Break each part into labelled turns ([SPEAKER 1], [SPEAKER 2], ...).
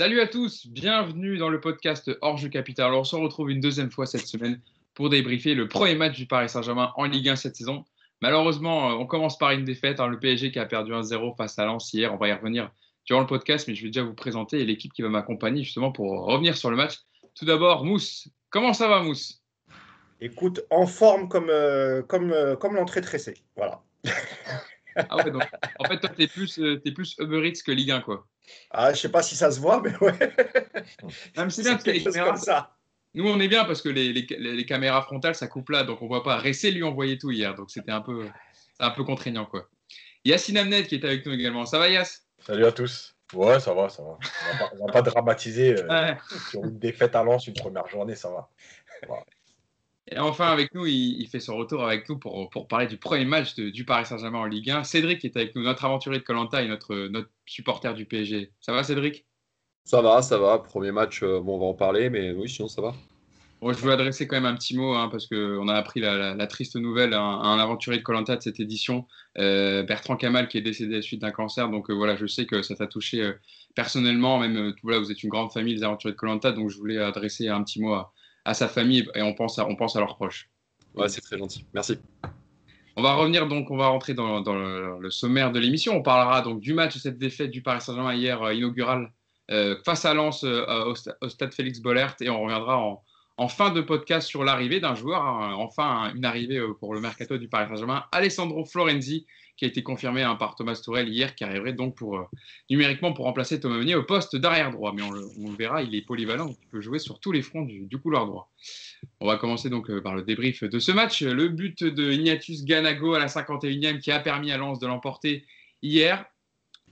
[SPEAKER 1] Salut à tous, bienvenue dans le podcast Orge Capital. Alors, on se retrouve une deuxième fois cette semaine pour débriefer le premier match du Paris Saint-Germain en Ligue 1 cette saison. Malheureusement, euh, on commence par une défaite. Hein, le PSG qui a perdu 1-0 face à Lens hier. On va y revenir durant le podcast, mais je vais déjà vous présenter l'équipe qui va m'accompagner justement pour revenir sur le match. Tout d'abord, Mousse. Comment ça va, Mousse?
[SPEAKER 2] Écoute, en forme comme, euh, comme, euh, comme l'entrée tressée. Voilà.
[SPEAKER 1] Ah ouais, donc, en fait, toi, tu es plus, es plus Uber Eats que Ligue 1, quoi.
[SPEAKER 2] Ah, je sais pas si ça se voit, mais ouais.
[SPEAKER 1] c'est bien, les caméras, ça. Nous, on est bien parce que les, les, les, caméras frontales, ça coupe là, donc on voit pas. Ressé lui envoyait tout hier, donc c'était un peu, un peu contraignant, quoi. Yassine Amnet qui est avec nous également. Ça va, Yass?
[SPEAKER 3] Salut à tous. Ouais, ça va, ça va. On va pas, dramatiser euh, sur une défaite à Lens une première journée, ça va.
[SPEAKER 1] Et enfin, avec nous, il, fait son retour avec nous pour, pour parler du premier match du Paris Saint-Germain en Ligue 1. Cédric est avec nous, notre aventurier de Colanta et notre, notre supporter du PSG. Ça va, Cédric?
[SPEAKER 4] Ça va, ça va. Premier match, euh, bon, on va en parler, mais oui, sinon, ça va.
[SPEAKER 1] Bon, je veux adresser quand même un petit mot, hein, parce qu'on a appris la, triste nouvelle à un, aventurier de Colanta de cette édition, euh, Bertrand Kamal, qui est décédé à la suite d'un cancer. Donc euh, voilà, je sais que ça t'a touché personnellement, même voilà, vous êtes une grande famille, les aventuriers de Colanta, donc je voulais adresser un petit mot à, à sa famille et on pense à, on pense à leurs proches.
[SPEAKER 4] Ouais, c'est très gentil. Merci.
[SPEAKER 1] On va revenir donc, on va rentrer dans, le, sommaire de l'émission. On parlera donc du match, de cette défaite du Paris Saint-Germain hier euh, inaugurale euh, face à Lens euh, au, stade Félix Bollert et on reviendra en, fin de podcast sur l'arrivée d'un joueur, hein, enfin une arrivée pour le mercato du Paris Saint-Germain, Alessandro Florenzi, qui a été confirmé hein, par Thomas Tourel hier, qui arriverait donc pour, euh, numériquement pour remplacer Thomas Meunier au poste d'arrière droit. Mais on le, verra, il est polyvalent, il peut jouer sur tous les fronts du, couloir droit. On va commencer donc euh, par le débrief de ce match. Le but de Ignatius Ganago à la 51e qui a permis à Lens de l'emporter hier.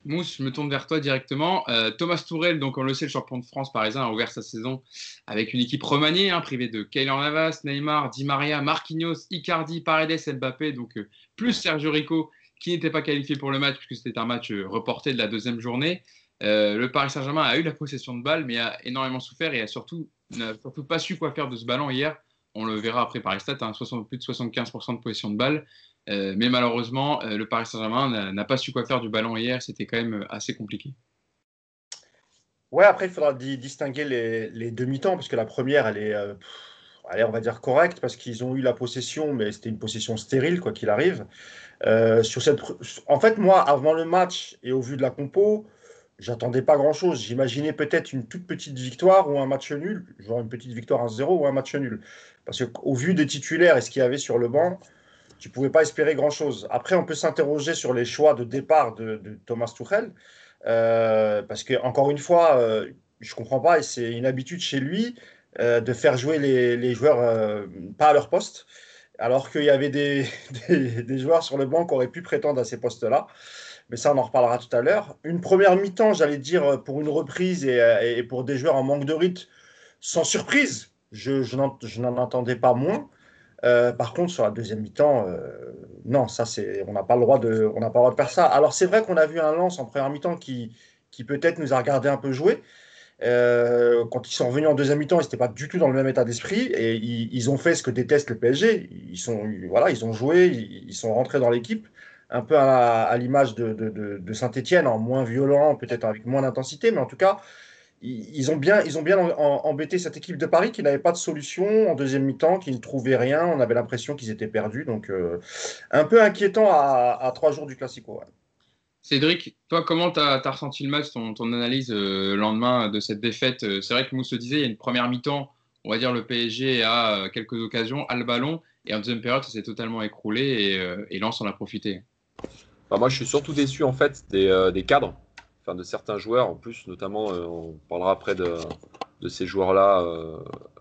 [SPEAKER 1] Mousse, je me tourne vers toi directement. Euh, Thomas Tourel, donc on le sait, le champion de France parisien, a ouvert sa saison avec une équipe remaniée, hein, privée de Kaylor Navas, Neymar, Di Maria, Marquinhos, Icardi, Paredes, Mbappé, donc plus Sergio Rico qui n'était pas qualifié pour le match puisque c'était un match euh, reporté de la deuxième journée. Euh, le Paris Saint-Germain a eu la possession de balle, mais a énormément souffert et a surtout, n'a surtout pas su quoi faire de ce ballon hier. On le verra après par les stats, hein, plus de 75% de possession de balle. Euh, mais malheureusement, le Paris Saint-Germain n'a pas su quoi faire du ballon hier. C'était quand même assez compliqué.
[SPEAKER 2] Ouais, après, il faudra distinguer les, les demi-temps, parce que la première, elle est, allez, on va dire correcte, parce qu'ils ont eu la possession, mais c'était une possession stérile, quoi qu'il arrive. Euh, sur cette... En fait, moi, avant le match et au vu de la compo, j'attendais pas grand-chose. J'imaginais peut-être une toute petite victoire ou un match nul, genre une petite victoire 1-0 ou un match nul. Parce qu'au vu des titulaires et ce qu'il y avait sur le banc, tu pouvais pas espérer grand-chose. Après, on peut s'interroger sur les choix de départ de, Thomas Tuchel. Euh, parce que, encore une fois, euh, je comprends pas, et c'est une habitude chez lui, de faire jouer les, joueurs pas à leur poste alors qu'il y avait des, joueurs sur le banc qui auraient pu prétendre à ces postes-là. Mais ça, on en reparlera tout à l'heure. Une première mi-temps, j'allais dire, pour une reprise et, pour des joueurs en manque de rythme, sans surprise. Je, n'en attendais pas moins. Euh, par contre, sur la deuxième mi-temps, euh, non, ça c'est, on n'a pas le droit de, pas le droit de faire ça. Alors c'est vrai qu'on a vu un lance en première mi-temps qui, qui peut-être nous a regardé un peu jouer, euh, quand ils sont revenus en deuxième mi-temps, ils n'étaient pas du tout dans le même état d'esprit et ils, ont fait ce que déteste le PSG. Ils, sont, voilà, ils ont joué, ils, sont rentrés dans l'équipe, un peu à, l'image de, Saint-Etienne, en moins violent, peut-être avec moins d'intensité, mais en tout cas, ils, ont bien, ils ont bien embêté cette équipe de Paris qui n'avait pas de solution en deuxième mi-temps, qui ne trouvait rien. On avait l'impression qu'ils étaient perdus. Donc, euh, un peu inquiétant à, trois jours du Classico.
[SPEAKER 1] Cédric, toi, comment tu as, ressenti le match, ton, analyse euh, le lendemain de cette défaite? Euh, C'est vrai que Mousse se disait, il y a une première mi-temps, on va dire le PSG a euh, quelques occasions, a le ballon, et en deuxième période, ça s'est totalement écroulé et, Lens en a profité.
[SPEAKER 4] Bah, moi, je suis surtout déçu en fait des, cadres, enfin, de certains joueurs, en plus, notamment, on parlera après de, ces joueurs-là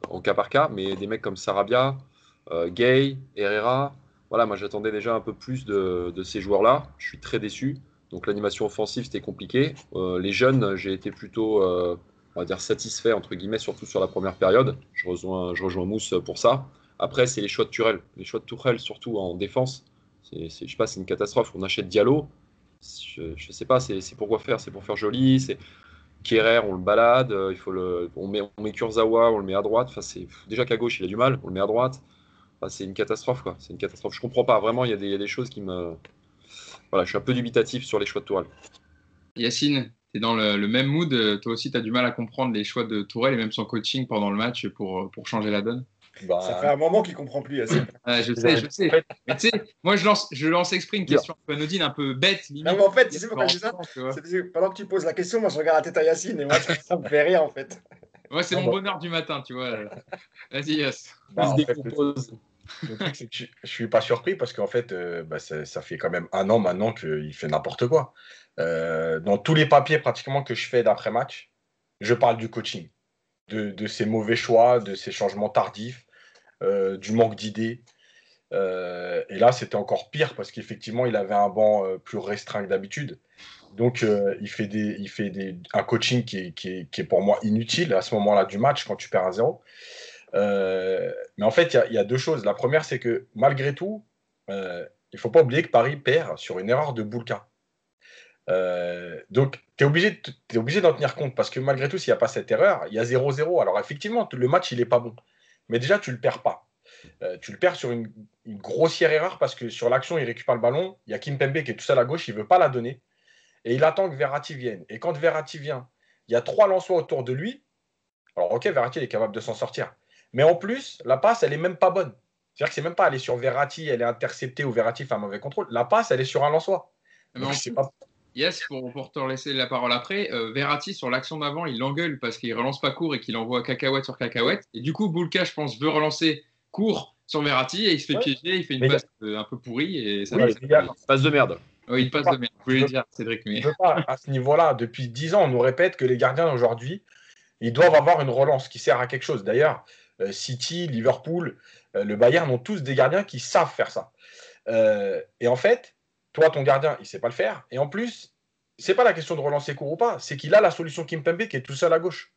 [SPEAKER 4] en cas par cas, mais des mecs comme Sarabia, Gay, Herrera. Voilà, moi j'attendais déjà un peu plus de, de ces joueurs-là. Je suis très déçu. Donc l'animation offensive, c'était compliqué. Euh, les jeunes, j'ai été plutôt, euh, satisfait, entre guillemets, surtout sur la première période. Je rejoins, je Mousse pour ça. Après, c'est les choix de Turel. Les choix de Tourelle, surtout en défense. C'est, je sais pas, c'est une catastrophe. On achète Diallo. Je, ne sais pas, c'est, pourquoi faire? C'est pour faire joli? C'est Kerrer, on le balade. Euh, il faut le, on met, Kurzawa, on le met à droite. C'est déjà qu'à gauche, il a du mal. On le met à droite. C'est une catastrophe, quoi. C'est une catastrophe. Je comprends pas. Vraiment, il y y a des choses qui me voilà, je suis un peu dubitatif sur les choix de Tourelle.
[SPEAKER 1] Yacine, es dans le, même mood. Toi aussi, tu as du mal à comprendre les choix de Tourelle et même son coaching pendant le match pour, pour changer la donne?
[SPEAKER 2] Bah, ça fait un moment qu'il comprend plus.
[SPEAKER 1] je sais, je sais. Mais tu sais, moi, je lance, je lance exprès une question un peu anodine, un peu bête.
[SPEAKER 2] Limite, non, mais en fait, tu sais pourquoi je dis ça? Pendant que tu poses la question, moi, je regarde la tête à Yacine et moi, ça, me fait rire, en fait.
[SPEAKER 1] Ouais, c'est mon bah. bonheur du matin, tu vois. Vas-y, Yass.
[SPEAKER 3] Bah, je ne suis pas surpris parce qu'en fait, euh, bah, ça, fait quand même un an maintenant qu'il fait n'importe quoi. Euh, dans tous les papiers pratiquement que je fais d'après-match, je parle du coaching, de, ses mauvais choix, de ses changements tardifs, euh, du manque d'idées. Et là, c'était encore pire parce qu'effectivement, il avait un banc plus restreint que d'habitude. Donc, il fait, un coaching qui est, pour moi inutile à ce moment-là du match quand tu perds un zéro. mais en fait, il y, a deux choses. La première, c'est que malgré tout, il ne faut pas oublier que Paris perd sur une erreur de Boulka. donc, tu es obligé, d'en tenir compte parce que malgré tout, s'il n'y a pas cette erreur, il y a 0-0. Alors, effectivement, le match, il n'est pas bon. Mais déjà, tu ne le perds pas. Euh, tu le perds sur une, grossière erreur parce que sur l'action, il récupère le ballon. Il y a Kim Pembe qui est tout seul à gauche, il ne veut pas la donner. Et il attend que Verratti vienne. Et quand Verratti vient, il y a trois Lensois autour de lui. Alors, ok, Verratti est capable de s'en sortir. Mais en plus, la passe, elle n'est même pas bonne. C'est-à-dire que c'est même pas aller sur Verratti, elle est interceptée ou Verratti fait un mauvais contrôle. La passe, elle est sur un Lensois.
[SPEAKER 1] pas... Yes, pour, pour, te laisser la parole après, euh, Verratti sur l'action d'avant, il l'engueule parce qu'il relance pas court et qu'il envoie cacahuète sur cacahuète. Et du coup, Boulka, je pense, veut relancer court sur Verratti et il se fait piéger, il fait une passe euh, un peu pourrie et ça
[SPEAKER 4] passe de merde.
[SPEAKER 1] Oui, il passe de merde. Je voulais dire, Cédric. Mais...
[SPEAKER 3] Pas, à ce niveau-là, depuis 10 ans, on nous répète que les gardiens d'aujourd'hui, ils doivent avoir une relance qui sert à quelque chose. D'ailleurs, euh, City, Liverpool, le Bayern ont tous des gardiens qui savent faire ça. et en fait, toi, ton gardien, il sait pas le faire. Et en plus, c'est pas la question de relancer court ou pas, c'est qu'il a la solution Kimpembe qui est tout seul à gauche.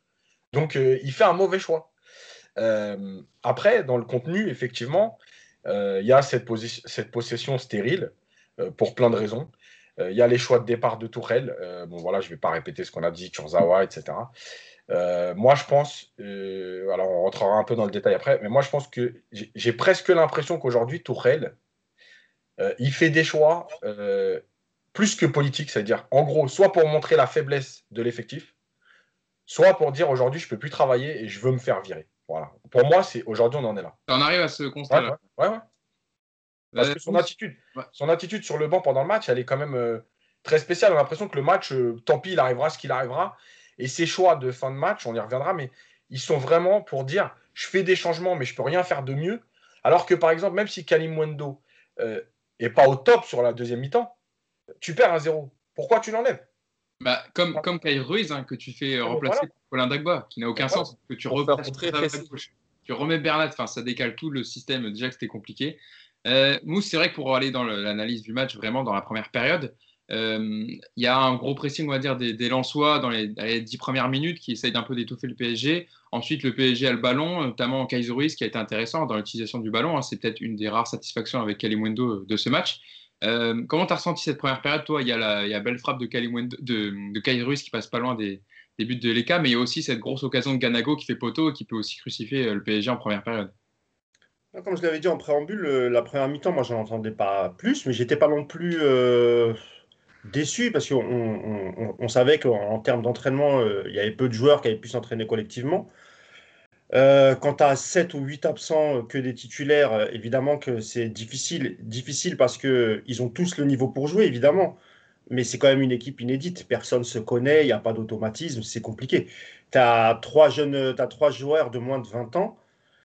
[SPEAKER 3] Donc, euh, il fait un mauvais choix. Euh, après, dans le contenu, effectivement, euh, il y a cette, cette possession stérile pour plein de raisons. Il y a les choix de départ de Tourelle. bon, voilà, je ne vais pas répéter ce qu'on a dit, Kurzawa, etc. moi, je pense, alors on rentrera un peu dans le détail après, mais moi, je pense que j'ai presque l'impression qu'aujourd'hui, Tourelle, euh, il fait des choix euh, plus que politiques, c'est-à-dire en gros, soit pour montrer la faiblesse de l'effectif, soit pour dire aujourd'hui je peux plus travailler et je veux me faire virer. Voilà. Pour moi, c'est aujourd'hui on en est là.
[SPEAKER 1] On arrive à ce constat-là.
[SPEAKER 3] Ouais, ouais, Parce euh, que son attitude, son attitude sur le banc pendant le match, elle est quand même très spéciale. On a l'impression que le match, tant pis, il arrivera ce qu'il arrivera. Et ses choix de fin de match, on y reviendra, mais ils sont vraiment pour dire je fais des changements, mais je peux rien faire de mieux. Alors que par exemple, même si Kalim Wendo et pas au top sur la deuxième mi-temps, tu perds un zéro. Pourquoi tu l'enlèves?
[SPEAKER 1] Bah, comme, comme Kyle Ruiz, hein, que tu fais euh, remplacer Colin Dagba, qui n'a aucun sens, que tu, tu remets Bernat, enfin, ça décale tout le système, déjà que c'était compliqué. Euh, Mousse, c'est vrai que pour aller dans l'analyse du match, vraiment dans la première période, euh, il y a un gros pressing, on va dire, des, des Lensois dans les, dix premières minutes qui essayent d'un peu d'étouffer le PSG. Ensuite, le PSG a le ballon, notamment Kaiser Ruiz, qui a été intéressant dans l'utilisation du ballon. Hein. C'est peut-être une des rares satisfactions avec Kalimundo de ce match. Euh, comment tu as ressenti cette première période Toi, il y a la, y a belle frappe de, de, de Ruiz qui passe pas loin des, buts de l'ECA, mais il y a aussi cette grosse occasion de Ganago qui fait poteau et qui peut aussi crucifier euh, le PSG en première période.
[SPEAKER 2] Comme je l'avais dit en préambule, la première mi-temps, moi, j'en entendais pas plus, mais j'étais pas non plus déçu parce qu'on on, savait qu'en termes d'entraînement, euh, il y avait peu de joueurs qui avaient pu s'entraîner collectivement. Euh, quand tu as 7 ou 8 absents euh, que des titulaires, évidemment que c'est difficile, difficile parce qu'ils ont tous le niveau pour jouer, évidemment. Mais c'est quand même une équipe inédite. Personne ne se connaît, il n'y a pas d'automatisme, c'est compliqué. Tu as, trois jeunes, as trois joueurs de moins de 20 ans,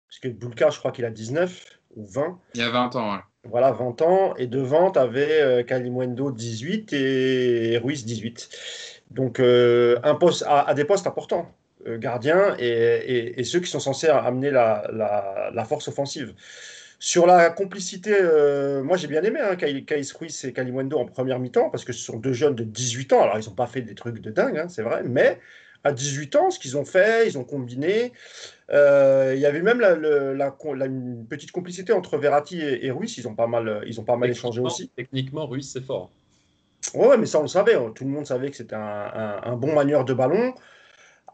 [SPEAKER 2] parce que Boulka, je crois qu'il a 19 ou 20.
[SPEAKER 1] Il y a 20 ans, ouais.
[SPEAKER 2] Voilà, 20 ans. Et devant, tu avais euh, 18 et Ruiz 18. Donc, euh, un poste, à, des postes importants, euh, gardien et, ceux qui sont censés amener la, force offensive. Sur la complicité, euh, moi j'ai bien aimé hein, Ruiz et Calimundo en première mi-temps parce que ce sont deux jeunes de 18 ans. Alors, ils n'ont pas fait des trucs de dingue, hein, c'est vrai, mais à 18 ans, ce qu'ils ont fait, ils ont combiné. Euh, il y avait même la, une petite complicité entre Verratti et, Ruiz. Ils ont pas mal, ils ont pas mal échangé aussi.
[SPEAKER 4] Techniquement, Ruiz, c'est fort.
[SPEAKER 2] Ouais, mais ça, on le savait. Hein. Tout le monde savait que c'était un, bon manieur de ballon.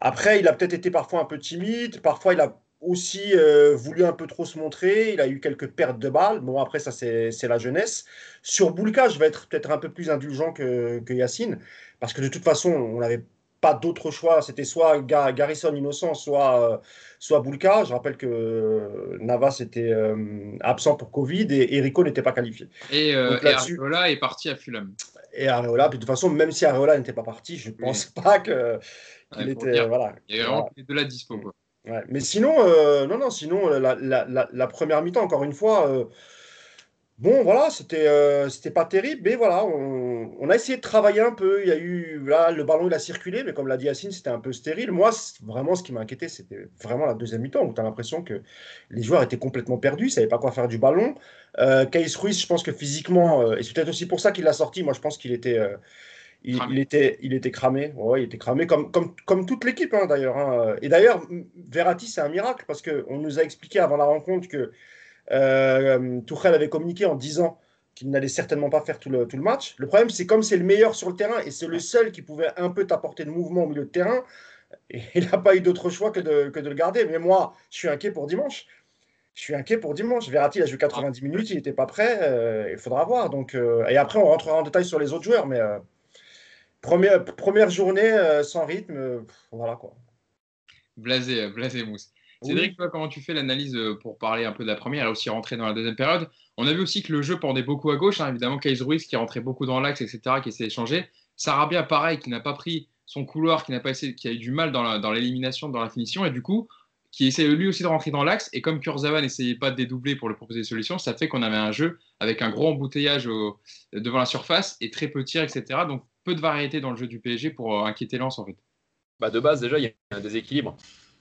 [SPEAKER 2] Après, il a peut-être été parfois un peu timide. Parfois, il a aussi euh, voulu un peu trop se montrer. Il a eu quelques pertes de balles. Bon, après, ça, c'est la jeunesse. Sur Boulka, je vais être peut-être un peu plus indulgent que, que Yacine, parce que de toute façon, on n'avait pas d'autre choix. C'était soit Garrison Innocent, soit, euh, soit Boulka. Je rappelle que Navas était euh, absent pour Covid et Erico n'était pas qualifié.
[SPEAKER 1] Et, Areola est parti à Fulham.
[SPEAKER 2] Et Areola, puis de toute façon, même si Areola n'était pas parti, je ne pense pas qu'il était. Voilà.
[SPEAKER 1] Il y vraiment de la dispo. Quoi
[SPEAKER 2] mais sinon, euh, non, non, sinon, la, la, la, première mi-temps, encore une fois, euh, bon, voilà, c'était euh, c'était pas terrible, mais voilà, on, on, a essayé de travailler un peu. Il y a eu, là, le ballon, il a circulé, mais comme l'a dit Yacine, c'était un peu stérile. Moi, vraiment, ce qui m'a inquiété, c'était vraiment la deuxième mi-temps, où tu as l'impression que les joueurs étaient complètement perdus, ils ne savaient pas quoi faire du ballon. Euh, Ruiz, je pense que physiquement, et c'est peut-être aussi pour ça qu'il l'a sorti, moi, je pense qu'il était il, était, il était cramé. Ouais, il était cramé comme, comme, comme toute l'équipe hein, d'ailleurs. Hein. Et d'ailleurs, Verratti, c'est un miracle parce qu'on nous a expliqué avant la rencontre que euh, Tuchel avait communiqué en disant qu'il n'allait certainement pas faire tout le, match. Le problème, c'est comme c'est le meilleur sur le terrain et c'est le seul qui pouvait un peu t'apporter de mouvement au milieu de terrain, il n'a pas eu d'autre choix que de, le garder. Mais moi, je suis inquiet pour dimanche. Je suis inquiet pour dimanche. Verratti a joué 90 minutes, il n'était pas prêt. Euh, il faudra voir. Donc, euh, et après, on rentrera en détail sur les autres joueurs. Mais euh, Première, journée euh, sans rythme, euh, voilà quoi.
[SPEAKER 1] Blasé, euh, blasé mousse. Cédric, toi, comment tu fais l'analyse pour parler un peu de la première et aussi rentrer dans la deuxième période? On a vu aussi que le jeu pendait beaucoup à gauche, hein, évidemment, Kais Ruiz qui rentrait beaucoup dans l'axe, etc., qui essayait d'échanger. Sarabia, pareil, qui n'a pas pris son couloir, qui n'a pas essayé, qui a eu du mal dans l'élimination, dans, la finition, et du coup, qui essayait lui aussi de rentrer dans l'axe. Et comme Kurzawa n'essayait pas de dédoubler pour lui proposer des solutions, ça fait qu'on avait un jeu avec un gros embouteillage devant la surface et très peu de tirs, etc. Donc peu de variété dans le jeu du PSG pour euh, inquiéter Lens en fait.
[SPEAKER 4] Bah de base déjà il y a un déséquilibre.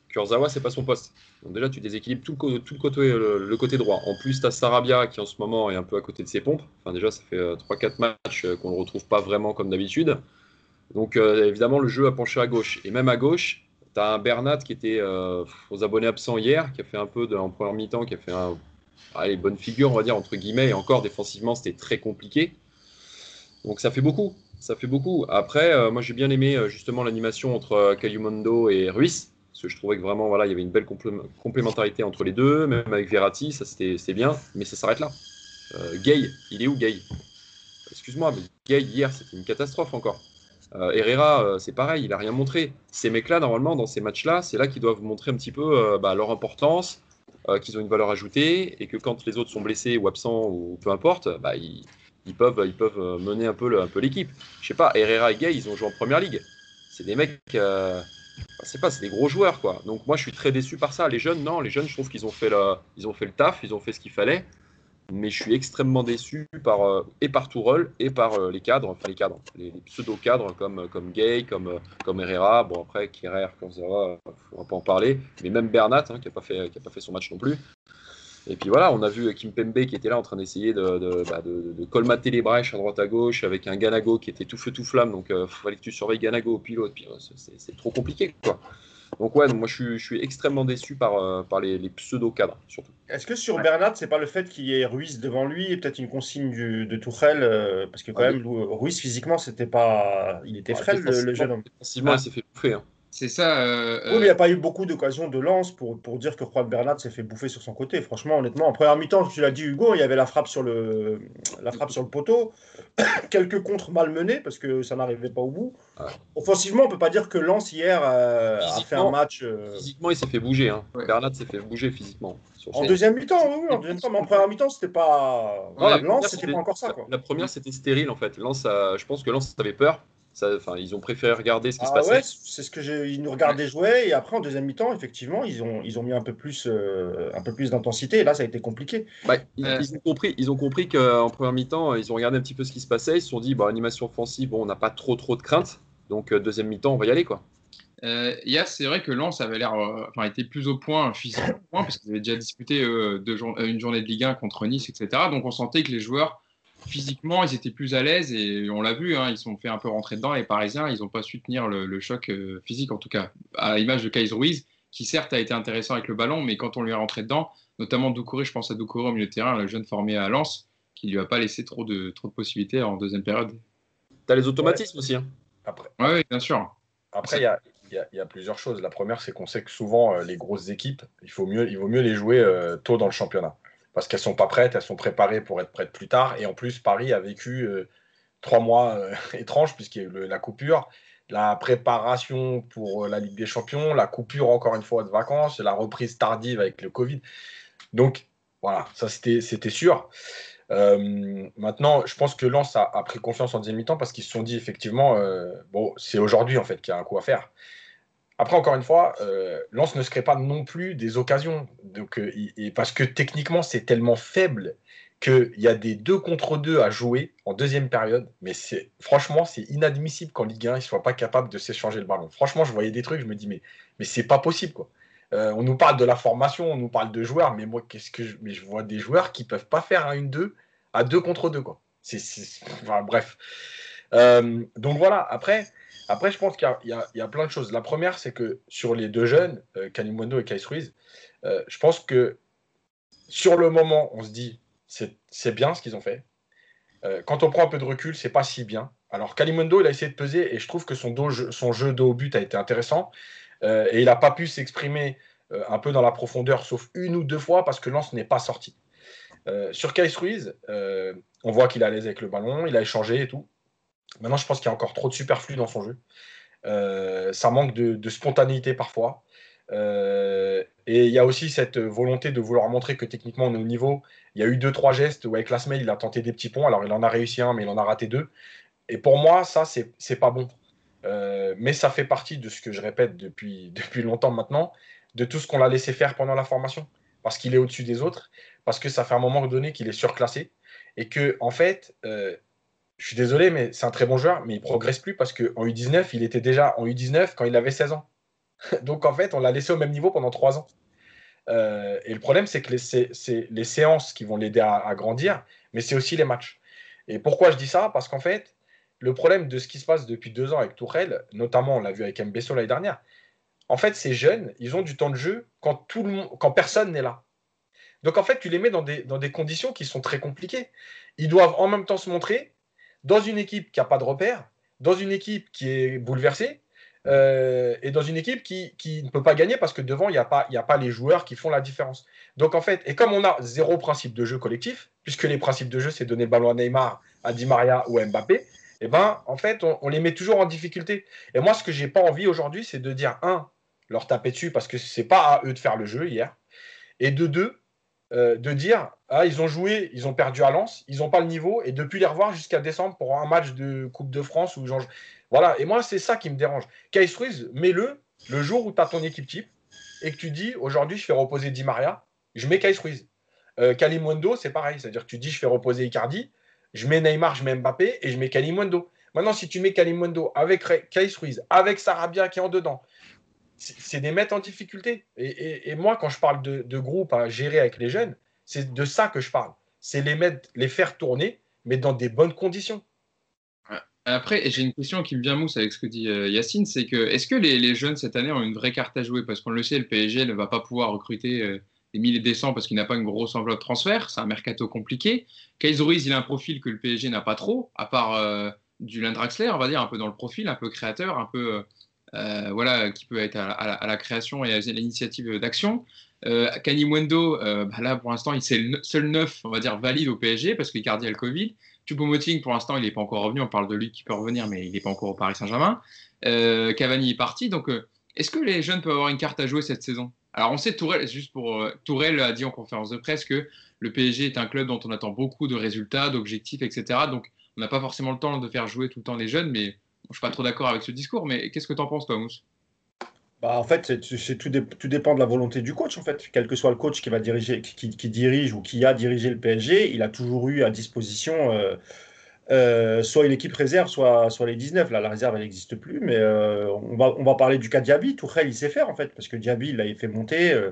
[SPEAKER 4] Kurzawa c'est pas son poste. Donc déjà tu déséquilibres tout le, côté, le, côté droit. En plus tu as Sarabia qui en ce moment est un peu à côté de ses pompes. Enfin déjà ça fait 3-4 euh, matchs euh, qu'on ne le retrouve pas vraiment comme d'habitude. Donc évidemment le jeu a penché à gauche. Et même à gauche, tu as un Bernat qui était aux abonnés absents hier, qui a fait un peu de, en première mi-temps, qui a fait un, allez, bonne figure on va dire entre guillemets. Et encore défensivement c'était très compliqué. Donc ça fait beaucoup ça fait beaucoup. Après, euh, moi j'ai bien aimé euh, justement l'animation entre euh, Cayumondo et Ruiz, parce que je trouvais que vraiment voilà, il y avait une belle complémentarité entre les deux, même avec Verratti, ça c'était bien, mais ça s'arrête là. Gay, il est où Gay? Excuse-moi, mais Gay hier c'était une catastrophe encore. Herrera, c'est pareil, il a rien montré. Ces mecs-là, normalement, dans ces matchs-là, c'est là, qu'ils doivent montrer un petit peu bah, leur importance, qu'ils ont une valeur ajoutée, et que quand les autres sont blessés ou absents ou peu importe, bah, ils, peuvent, ils peuvent euh, mener un peu, l'équipe. Je sais pas, Herrera et Gay, ils ont joué en première ligue. C'est des mecs, euh, c'est pas, c'est des gros joueurs quoi. Donc moi, je suis très déçu par ça. Les jeunes, non, les jeunes, je trouve qu'ils ont fait le, ils ont fait le taf, ils ont fait ce qu'il fallait. Mais je suis extrêmement déçu par euh, et par Tourelle et par les cadres, enfin les cadres, les, pseudo cadres comme comme Gay, comme comme Herrera. Bon après, Kierer, on va pas en parler. Mais même Bernat, hein, qui a pas fait, qui a pas fait son match non plus. Et puis voilà, on a vu Kim Pembe qui était là en train d'essayer de, bah, colmater les brèches à droite à gauche avec un Ganago qui était tout feu tout flamme. Donc il euh, fallait que tu surveilles Ganago au pilote. Puis euh, c'est trop compliqué quoi. Donc ouais, moi je suis, extrêmement déçu par, euh, par les, pseudo cadres surtout.
[SPEAKER 2] Est-ce que sur Bernat, c'est pas le fait qu'il y ait Ruiz devant lui et peut-être une consigne de Tourelle parce que quand ah même Ruiz physiquement c'était pas, il était frêle le, jeune homme.
[SPEAKER 4] Effectivement, il s'est fait bouffer. Hein.
[SPEAKER 1] C'est ça.
[SPEAKER 2] Euh, oui, mais il n'y a pas eu beaucoup d'occasions de lance pour, pour dire que Juan Bernat s'est fait bouffer sur son côté. Franchement, honnêtement, en première mi-temps, tu l'as dit Hugo, il y avait la frappe sur le, la frappe sur le poteau, quelques contres mal menés parce que ça n'arrivait pas au bout. Offensivement, on ne peut pas dire que Lens hier euh, a fait un match. Euh,
[SPEAKER 4] physiquement, il s'est fait bouger. Hein. Bernat s'est fait bouger physiquement.
[SPEAKER 2] En deuxième mi-temps, oui, en deuxième mi-temps, mais en première mi-temps, c'était pas. Lens, c'était pas encore ça. Quoi.
[SPEAKER 4] La première, c'était stérile en fait. Lens, je pense que Lens avait peur Enfin, ils ont préféré regarder ce qui se
[SPEAKER 2] ah
[SPEAKER 4] passait.
[SPEAKER 2] Ouais, c'est ce que j'ai. Ils nous regardaient jouer et après en deuxième mi-temps, effectivement, ils ont ils ont mis un peu plus euh, un peu plus d'intensité. Et là, ça a été compliqué.
[SPEAKER 4] Bah, ils, ont compris. Ils ont compris qu'en première mi-temps, ils ont regardé un petit peu ce qui se passait. Ils se sont dit, bon, animation offensive, bon, on n'a pas trop trop de crainte. Donc euh, deuxième mi-temps, on va y aller quoi.
[SPEAKER 1] Euh, c'est vrai que Lens avait l'air, euh, enfin, était plus au point physiquement parce qu'ils avaient déjà disputé une journée de Ligue 1 contre Nice, etc. Donc on sentait que les joueurs physiquement, ils étaient plus à l'aise et on l'a vu, hein, ils sont fait un peu rentrer dedans. Les Parisiens, ils n'ont pas su tenir le, choc euh, physique, en tout cas, à l'image de Kais Ruiz, qui certes a été intéressant avec le ballon, mais quand on lui est rentré dedans, notamment Doucouré, je pense à Doucouré au milieu de terrain, le jeune formé à Lens, qui lui a pas laissé trop de, trop de possibilités en deuxième période.
[SPEAKER 4] Tu as les automatismes aussi. Hein.
[SPEAKER 1] Après. Oui, bien sûr.
[SPEAKER 3] Après, il y a, il y, a plusieurs choses. La première, c'est qu'on sait que souvent, les grosses équipes, il, faut mieux, il vaut mieux les jouer tôt dans le championnat. Parce qu'elles sont pas prêtes, elles sont préparées pour être prêtes plus tard. Et en plus, Paris a vécu trois mois étranges, puisqu'il y a eu la coupure la préparation pour la Ligue des Champions, la coupure encore une fois de vacances, la reprise tardive avec le Covid. Donc voilà, ça c'était sûr. Euh, maintenant, je pense que Lens a, pris confiance en deuxième mi-temps parce qu'ils se sont dit effectivement, euh, bon, c'est aujourd'hui en fait qu'il y a un coup à faire. Après, encore une fois, euh, Lens ne se crée pas non plus des occasions. Donc, et parce que techniquement, c'est tellement faible qu'il y a des deux contre deux à jouer en deuxième période. Mais c'est franchement, c'est inadmissible qu'en Ligue 1, ils ne soient pas capables de s'échanger le ballon. Franchement, je voyais des trucs, je me dis, mais, mais c'est pas possible. quoi. Euh, on nous parle de la formation, on nous parle de joueurs, mais moi, qu'est-ce que je, mais je vois des joueurs qui peuvent pas faire un 1-2 à deux contre deux. Quoi. Bref. Euh, donc voilà, après, après je pense qu'il y, a plein de choses. La première, c'est que sur les deux jeunes, euh, et Kais Ruiz, euh, je pense que sur le moment, on se dit, c'est bien ce qu'ils ont fait. quand on prend un peu de recul, c'est pas si bien. Alors, Kalimondo, il a essayé de peser et je trouve que son, jeu de haut but a été intéressant. Euh, et il n'a pas pu s'exprimer euh, un peu dans la profondeur, sauf une ou deux fois, parce que Lance n'est pas sorti. Euh, sur Kais Ruiz, on voit qu'il est à l'aise avec le ballon, il a échangé et tout. Maintenant, je pense qu'il y a encore trop de superflu dans son jeu. ça manque de, spontanéité parfois. et il y a aussi cette volonté de vouloir montrer que techniquement on est au niveau. Il y a eu deux, trois gestes où avec la semaine, il a tenté des petits ponts. Alors il en a réussi un, mais il en a raté deux. Et pour moi, ça, c'est pas bon. Euh, mais ça fait partie de ce que je répète depuis, depuis longtemps maintenant, de tout ce qu'on l'a laissé faire pendant la formation. Parce qu'il est au-dessus des autres, parce que ça fait un moment donné qu'il est surclassé. Et que, en fait, euh, je suis désolé, mais c'est un très bon joueur, mais il progresse plus parce qu'en U19, il était déjà en U19 quand il avait 16 ans. Donc, en fait, on l'a laissé au même niveau pendant 3 ans. Euh, et le problème, c'est que c'est les séances qui vont l'aider à, grandir, mais c'est aussi les matchs. Et pourquoi je dis ça? Parce qu'en fait, le problème de ce qui se passe depuis deux ans avec Tourelle, notamment on l'a vu avec Mbesso l'année dernière, en fait, ces jeunes, ils ont du temps de jeu quand, tout le monde, quand personne n'est là. Donc en fait, tu les mets dans des, dans des conditions qui sont très compliquées. Ils doivent en même temps se montrer dans une équipe qui n'a pas de repères, dans une équipe qui est bouleversée, euh, et dans une équipe qui, qui, ne peut pas gagner parce que devant, il n'y a, pas, a pas les joueurs qui font la différence. Donc en fait, et comme on a zéro principe de jeu collectif, puisque les principes de jeu, c'est donner le ballon à Neymar, à Di Maria ou à Mbappé, eh ben, en fait, on, les met toujours en difficulté. Et moi, ce que j'ai pas envie aujourd'hui, c'est de dire, un, leur taper dessus parce que c'est pas à eux de faire le jeu hier. Et de deux, euh, de dire, ah, ils ont joué, ils ont perdu à Lens, ils n'ont pas le niveau, et depuis les revoir jusqu'à décembre pour un match de Coupe de France où Voilà, et moi, c'est ça qui me dérange. Kais Ruiz, mets-le le jour où tu as ton équipe type et que tu dis, aujourd'hui, je fais reposer Di Maria, je mets Kais Ruiz. Euh, c'est pareil, c'est-à-dire que tu dis, je fais reposer Icardi, je mets Neymar, je mets Mbappé et je mets Kalimundo. Maintenant, si tu mets Kalimundo avec Kais Ruiz, avec Sarabia qui est en dedans, c'est des mettre en difficulté. Et, moi, quand je parle de, groupe à gérer avec les jeunes, c'est de ça que je parle. C'est les mettre, les faire tourner, mais dans des bonnes conditions.
[SPEAKER 1] Après, j'ai une question qui me vient mousse avec ce que dit euh, Yacine, c'est que est-ce que les, jeunes cette année ont une vraie carte à jouer? Parce qu'on le sait, le PSG ne va pas pouvoir recruter euh, des milliers de cents parce qu'il n'a pas une grosse enveloppe de transfert. C'est un mercato compliqué. Ruiz, il a un profil que le PSG n'a pas trop, à part euh, du Draxler, on va dire, un peu dans le profil, un peu créateur, un peu. Euh, euh, voilà, qui peut être à, la création et à l'initiative d'action. Euh, Mwendo, bah là pour l'instant, il c'est le seul neuf, on va dire, valide au PSG parce qu'Icardi a le Covid. Choupo-Moting, pour l'instant, il n'est pas encore revenu. On parle de lui qui peut revenir, mais il n'est pas encore au Paris Saint-Germain. Cavani est parti. Donc, est-ce que les jeunes peuvent avoir une carte à jouer cette saison? Alors, on sait, Tourelle, juste pour. Euh, Tourelle a dit en conférence de presse que le PSG est un club dont on attend beaucoup de résultats, d'objectifs, etc. Donc, on n'a pas forcément le temps de faire jouer tout le temps les jeunes, mais je ne suis pas trop d'accord avec ce discours. Mais qu'est-ce que tu en penses, toi, Mousse?
[SPEAKER 2] Bah, en fait, c'est, tout, tout, dépend de la volonté du coach. En fait, quel que soit le coach qui va diriger, qui, dirige ou qui a dirigé le PSG, il a toujours eu à disposition euh, euh, soit une équipe réserve, soit, soit les 19. Là, la réserve, elle n'existe plus. Mais euh, on, va, on va parler du cas Diaby. Tourelle, il sait faire, en fait, parce que Diaby, il l'avait fait monter euh,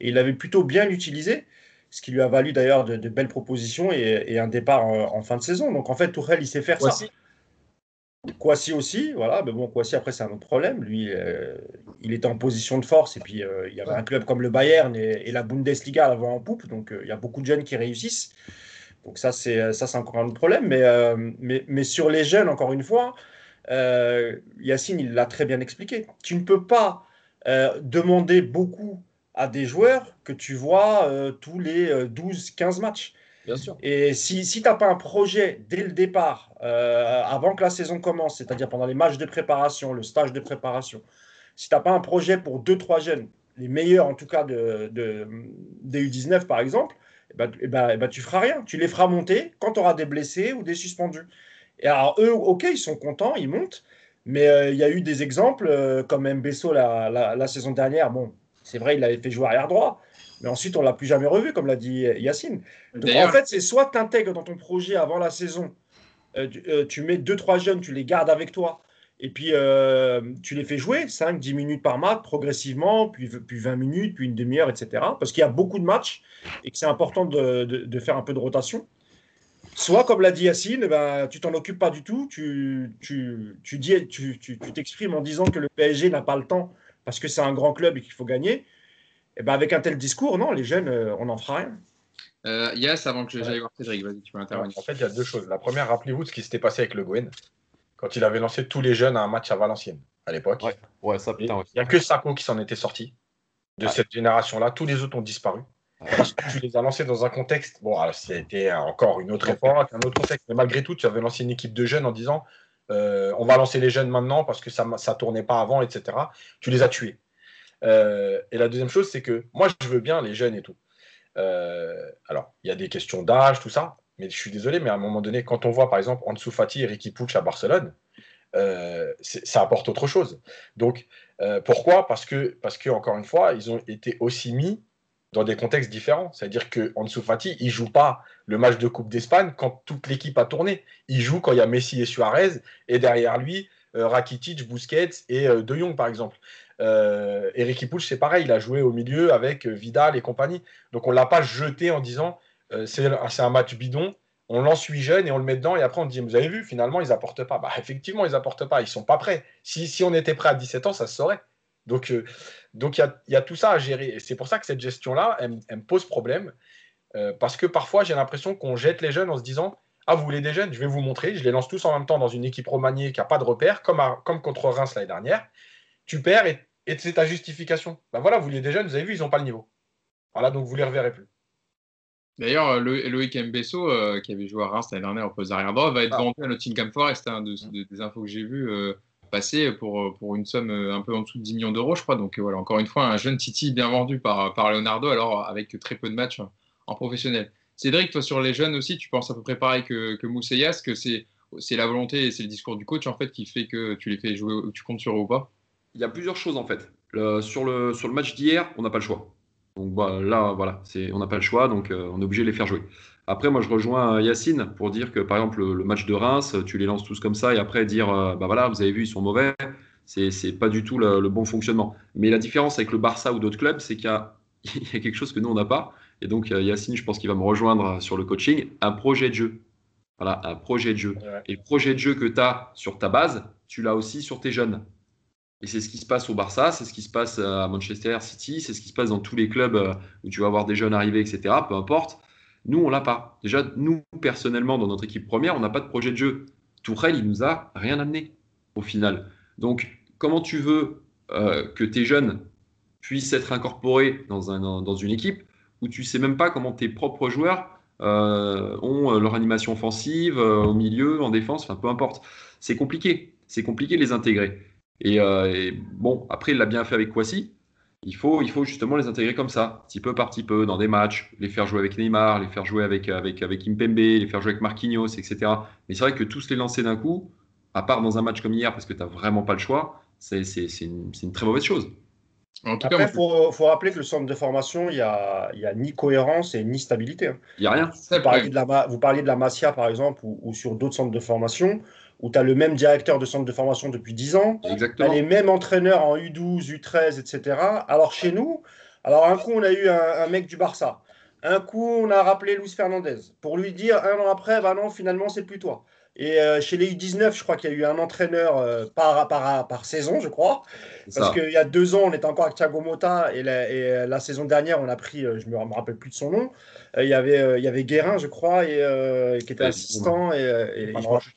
[SPEAKER 2] et il l'avait plutôt bien utilisé, ce qui lui a valu d'ailleurs de, belles propositions et, un départ en, fin de saison. Donc, en fait, Tourelle, il sait faire ça. Kwasi aussi, voilà, mais bon, Kwasi, après, c'est un autre problème. Lui, il était en position de force, et puis il y avait un club comme le Bayern et, la Bundesliga à l'avoir en poupe, donc il y a beaucoup de jeunes qui réussissent. Donc ça, c'est ça, c'est encore un autre problème. Mais, euh, mais, mais, sur les jeunes, encore une fois, euh, Yacine, il l'a très bien expliqué. Tu ne peux pas euh, demander beaucoup à des joueurs que tu vois euh, tous les 12-15 matchs. Et si, si tu n'as pas un projet dès le départ, avant que la saison commence, c'est-à-dire pendant les matchs de préparation, le stage de préparation, si tu n'as pas un projet pour 2-3 jeunes, les meilleurs en tout cas de, des U19 par exemple, ben, eh ben, tu feras rien. Tu les feras monter quand tu auras des blessés ou des suspendus. Et alors, eux, ok, ils sont contents, ils montent. Mais euh, il y a eu des exemples euh, comme Mbesso la, la, saison dernière. Bon, c'est vrai, il avait fait jouer arrière droit. Mais ensuite, on ne l'a plus jamais revu, comme l'a dit Yacine. Donc, en fait, c'est soit tu intègres dans ton projet avant la saison, euh, tu, tu, mets 2-3 jeunes, tu les gardes avec toi, et puis tu les fais jouer 5-10 minutes par match, progressivement, puis, puis 20 minutes, puis une demi-heure, etc. Parce qu'il y a beaucoup de matchs et que c'est important de, de, de, faire un peu de rotation. Soit, comme l'a dit Yacine, eh ben, tu t'en occupes pas du tout, tu, tu, tu dis, tu, tu, t'exprimes en disant que le PSG n'a pas le temps parce que c'est un grand club et qu'il faut gagner. Et eh ben, avec un tel discours, non, les jeunes, euh, on n'en fera rien.
[SPEAKER 1] Euh, yes, avant que j'aille voir Cédric, vas-y, tu peux intervenir.
[SPEAKER 3] En fait, il y a deux choses. La première, rappelez-vous de ce qui s'était passé avec Le Guen quand il avait lancé tous les jeunes à un match à Valenciennes à l'époque.
[SPEAKER 4] Ouais. ça, putain,
[SPEAKER 3] Il n'y a que Sako qui s'en était sorti de cette génération-là. Tous les autres ont disparu. Parce que tu les as lancés dans un contexte. Bon, c'était encore une autre époque, un autre contexte. Mais malgré tout, tu avais lancé une équipe de jeunes en disant euh, on va lancer les jeunes maintenant parce que ça ne tournait pas avant, etc. Tu les as tués. Euh, et la deuxième chose, c'est que moi, je veux bien les jeunes et tout. Euh, alors, il y a des questions d'âge, tout ça. Mais je suis désolé, mais à un moment donné, quand on voit par exemple Ansu Fati et Ricky Pucci à Barcelone, ça apporte autre chose. Donc, pourquoi? Parce que, parce que, encore une fois, ils ont été aussi mis dans des contextes différents. C'est-à-dire que Ansu Fati, il joue pas le match de Coupe d'Espagne quand toute l'équipe a tourné. Il joue quand il y a Messi et Suarez et derrière lui euh, Rakitic, Busquets et euh, De Jong par exemple. Euh, Eric Ipouch, c'est pareil, il a joué au milieu avec Vidal et compagnie. Donc on l'a pas jeté en disant c'est un match bidon. On lance huit jeunes et on le met dedans et après on dit vous avez vu finalement ils apportent pas. Bah effectivement ils apportent pas, ils sont pas prêts. Si, si on était prêt à 17 ans ça se saurait. Donc, euh, donc il y, a, tout ça à gérer. Et c'est pour ça que cette gestion-là, elle, me pose problème. Euh, parce que parfois, j'ai l'impression qu'on jette les jeunes en se disant Ah, vous voulez des jeunes Je vais vous montrer. Je les lance tous en même temps dans une équipe remaniée qui n'a pas de repère, comme, comme contre Reims l'année dernière. Tu perds et, c'est ta justification. Ben voilà, vous des jeunes, vous avez vu, ils n'ont pas le niveau. Voilà, donc vous ne les reverrez plus.
[SPEAKER 1] D'ailleurs, euh, Loïc Mbesso, qui avait joué à Reims l'année dernière au poste arrière droit, va être ah. vendu à Nottingham Forest. Hein, des infos que j'ai vues passé pour, pour une somme euh, un peu en dessous de 10 millions d'euros, je crois. Donc euh, voilà, encore une fois, un jeune Titi bien vendu par, par Leonardo, alors avec très peu de matchs en professionnel. Cédric, toi sur les jeunes aussi, tu penses à peu près pareil que, que Mousseyas, que c'est, c'est la volonté et c'est le discours du coach en fait qui fait que tu les fais jouer, tu comptes sur eux ou pas?
[SPEAKER 4] Il y a plusieurs choses en fait. sur, le, sur le match d'hier, on n'a pas le choix. Donc bah, là, voilà, on n'a pas le choix, donc euh, on est obligé de les faire jouer. Après, moi, je rejoins Yacine pour dire que, par exemple, le, match de Reims, tu les lances tous comme ça et après dire, euh, bah voilà, vous avez vu, ils sont mauvais. C'est, pas du tout le, bon fonctionnement. Mais la différence avec le Barça ou d'autres clubs, c'est qu'il y a, il y a quelque chose que nous, on n'a pas. Et donc, euh, Yacine, je pense qu'il va me rejoindre sur le coaching, un projet de jeu. Voilà, un projet de jeu. Et le projet de jeu que tu as sur ta base, tu l'as aussi sur tes jeunes. Et c'est ce qui se passe au Barça, c'est ce qui se passe à Manchester City, c'est ce qui se passe dans tous les clubs euh, où tu vas avoir des jeunes arrivés, etc. Peu importe. Nous, on l'a pas. Déjà, nous, personnellement, dans notre équipe première, on n'a pas de projet de jeu. Tourelle, il nous a rien amené au final. Donc, comment tu veux euh, que tes jeunes puissent être incorporés dans, un, dans une équipe où tu sais même pas comment tes propres joueurs euh, ont euh, leur animation offensive, au milieu, en défense, enfin peu importe. C'est compliqué. C'est compliqué de les intégrer. Et, et bon, après, il l'a bien fait avec Kwasi. Il faut, il faut justement les intégrer comme ça, petit peu par petit peu, dans des matchs, les faire jouer avec Neymar, les faire jouer avec, avec, avec Impembe, les faire jouer avec Marquinhos, etc. Mais c'est vrai que tous les lancer d'un coup, à part dans un match comme hier, parce que tu n'as vraiment pas le choix, c'est une, une, très mauvaise chose.
[SPEAKER 2] En tout cas, il faut, faut, rappeler que le centre de formation, il n'y a, y a, ni cohérence et ni stabilité. Hein.
[SPEAKER 4] Il n'y a rien.
[SPEAKER 2] Vous parliez, de la, vous parliez de la Masia, par exemple, ou, ou sur d'autres centres de formation où tu as le même directeur de centre de formation depuis 10 ans, tu as les mêmes entraîneurs en U12, U13, etc. Alors chez nous, alors un coup on a eu un, mec du Barça, un coup on a rappelé Luis Fernandez pour lui dire un an après, bah non, finalement c'est plus toi. Et euh, chez les U19, je crois qu'il y a eu un entraîneur euh, par, par, par, saison, je crois. Parce qu'il y a deux ans, on était encore avec Thiago Mota et la, et la saison dernière, on a pris, je ne me rappelle plus de son nom, il, y avait, il y avait Guérin, je crois, et, qui était assistant, et, et,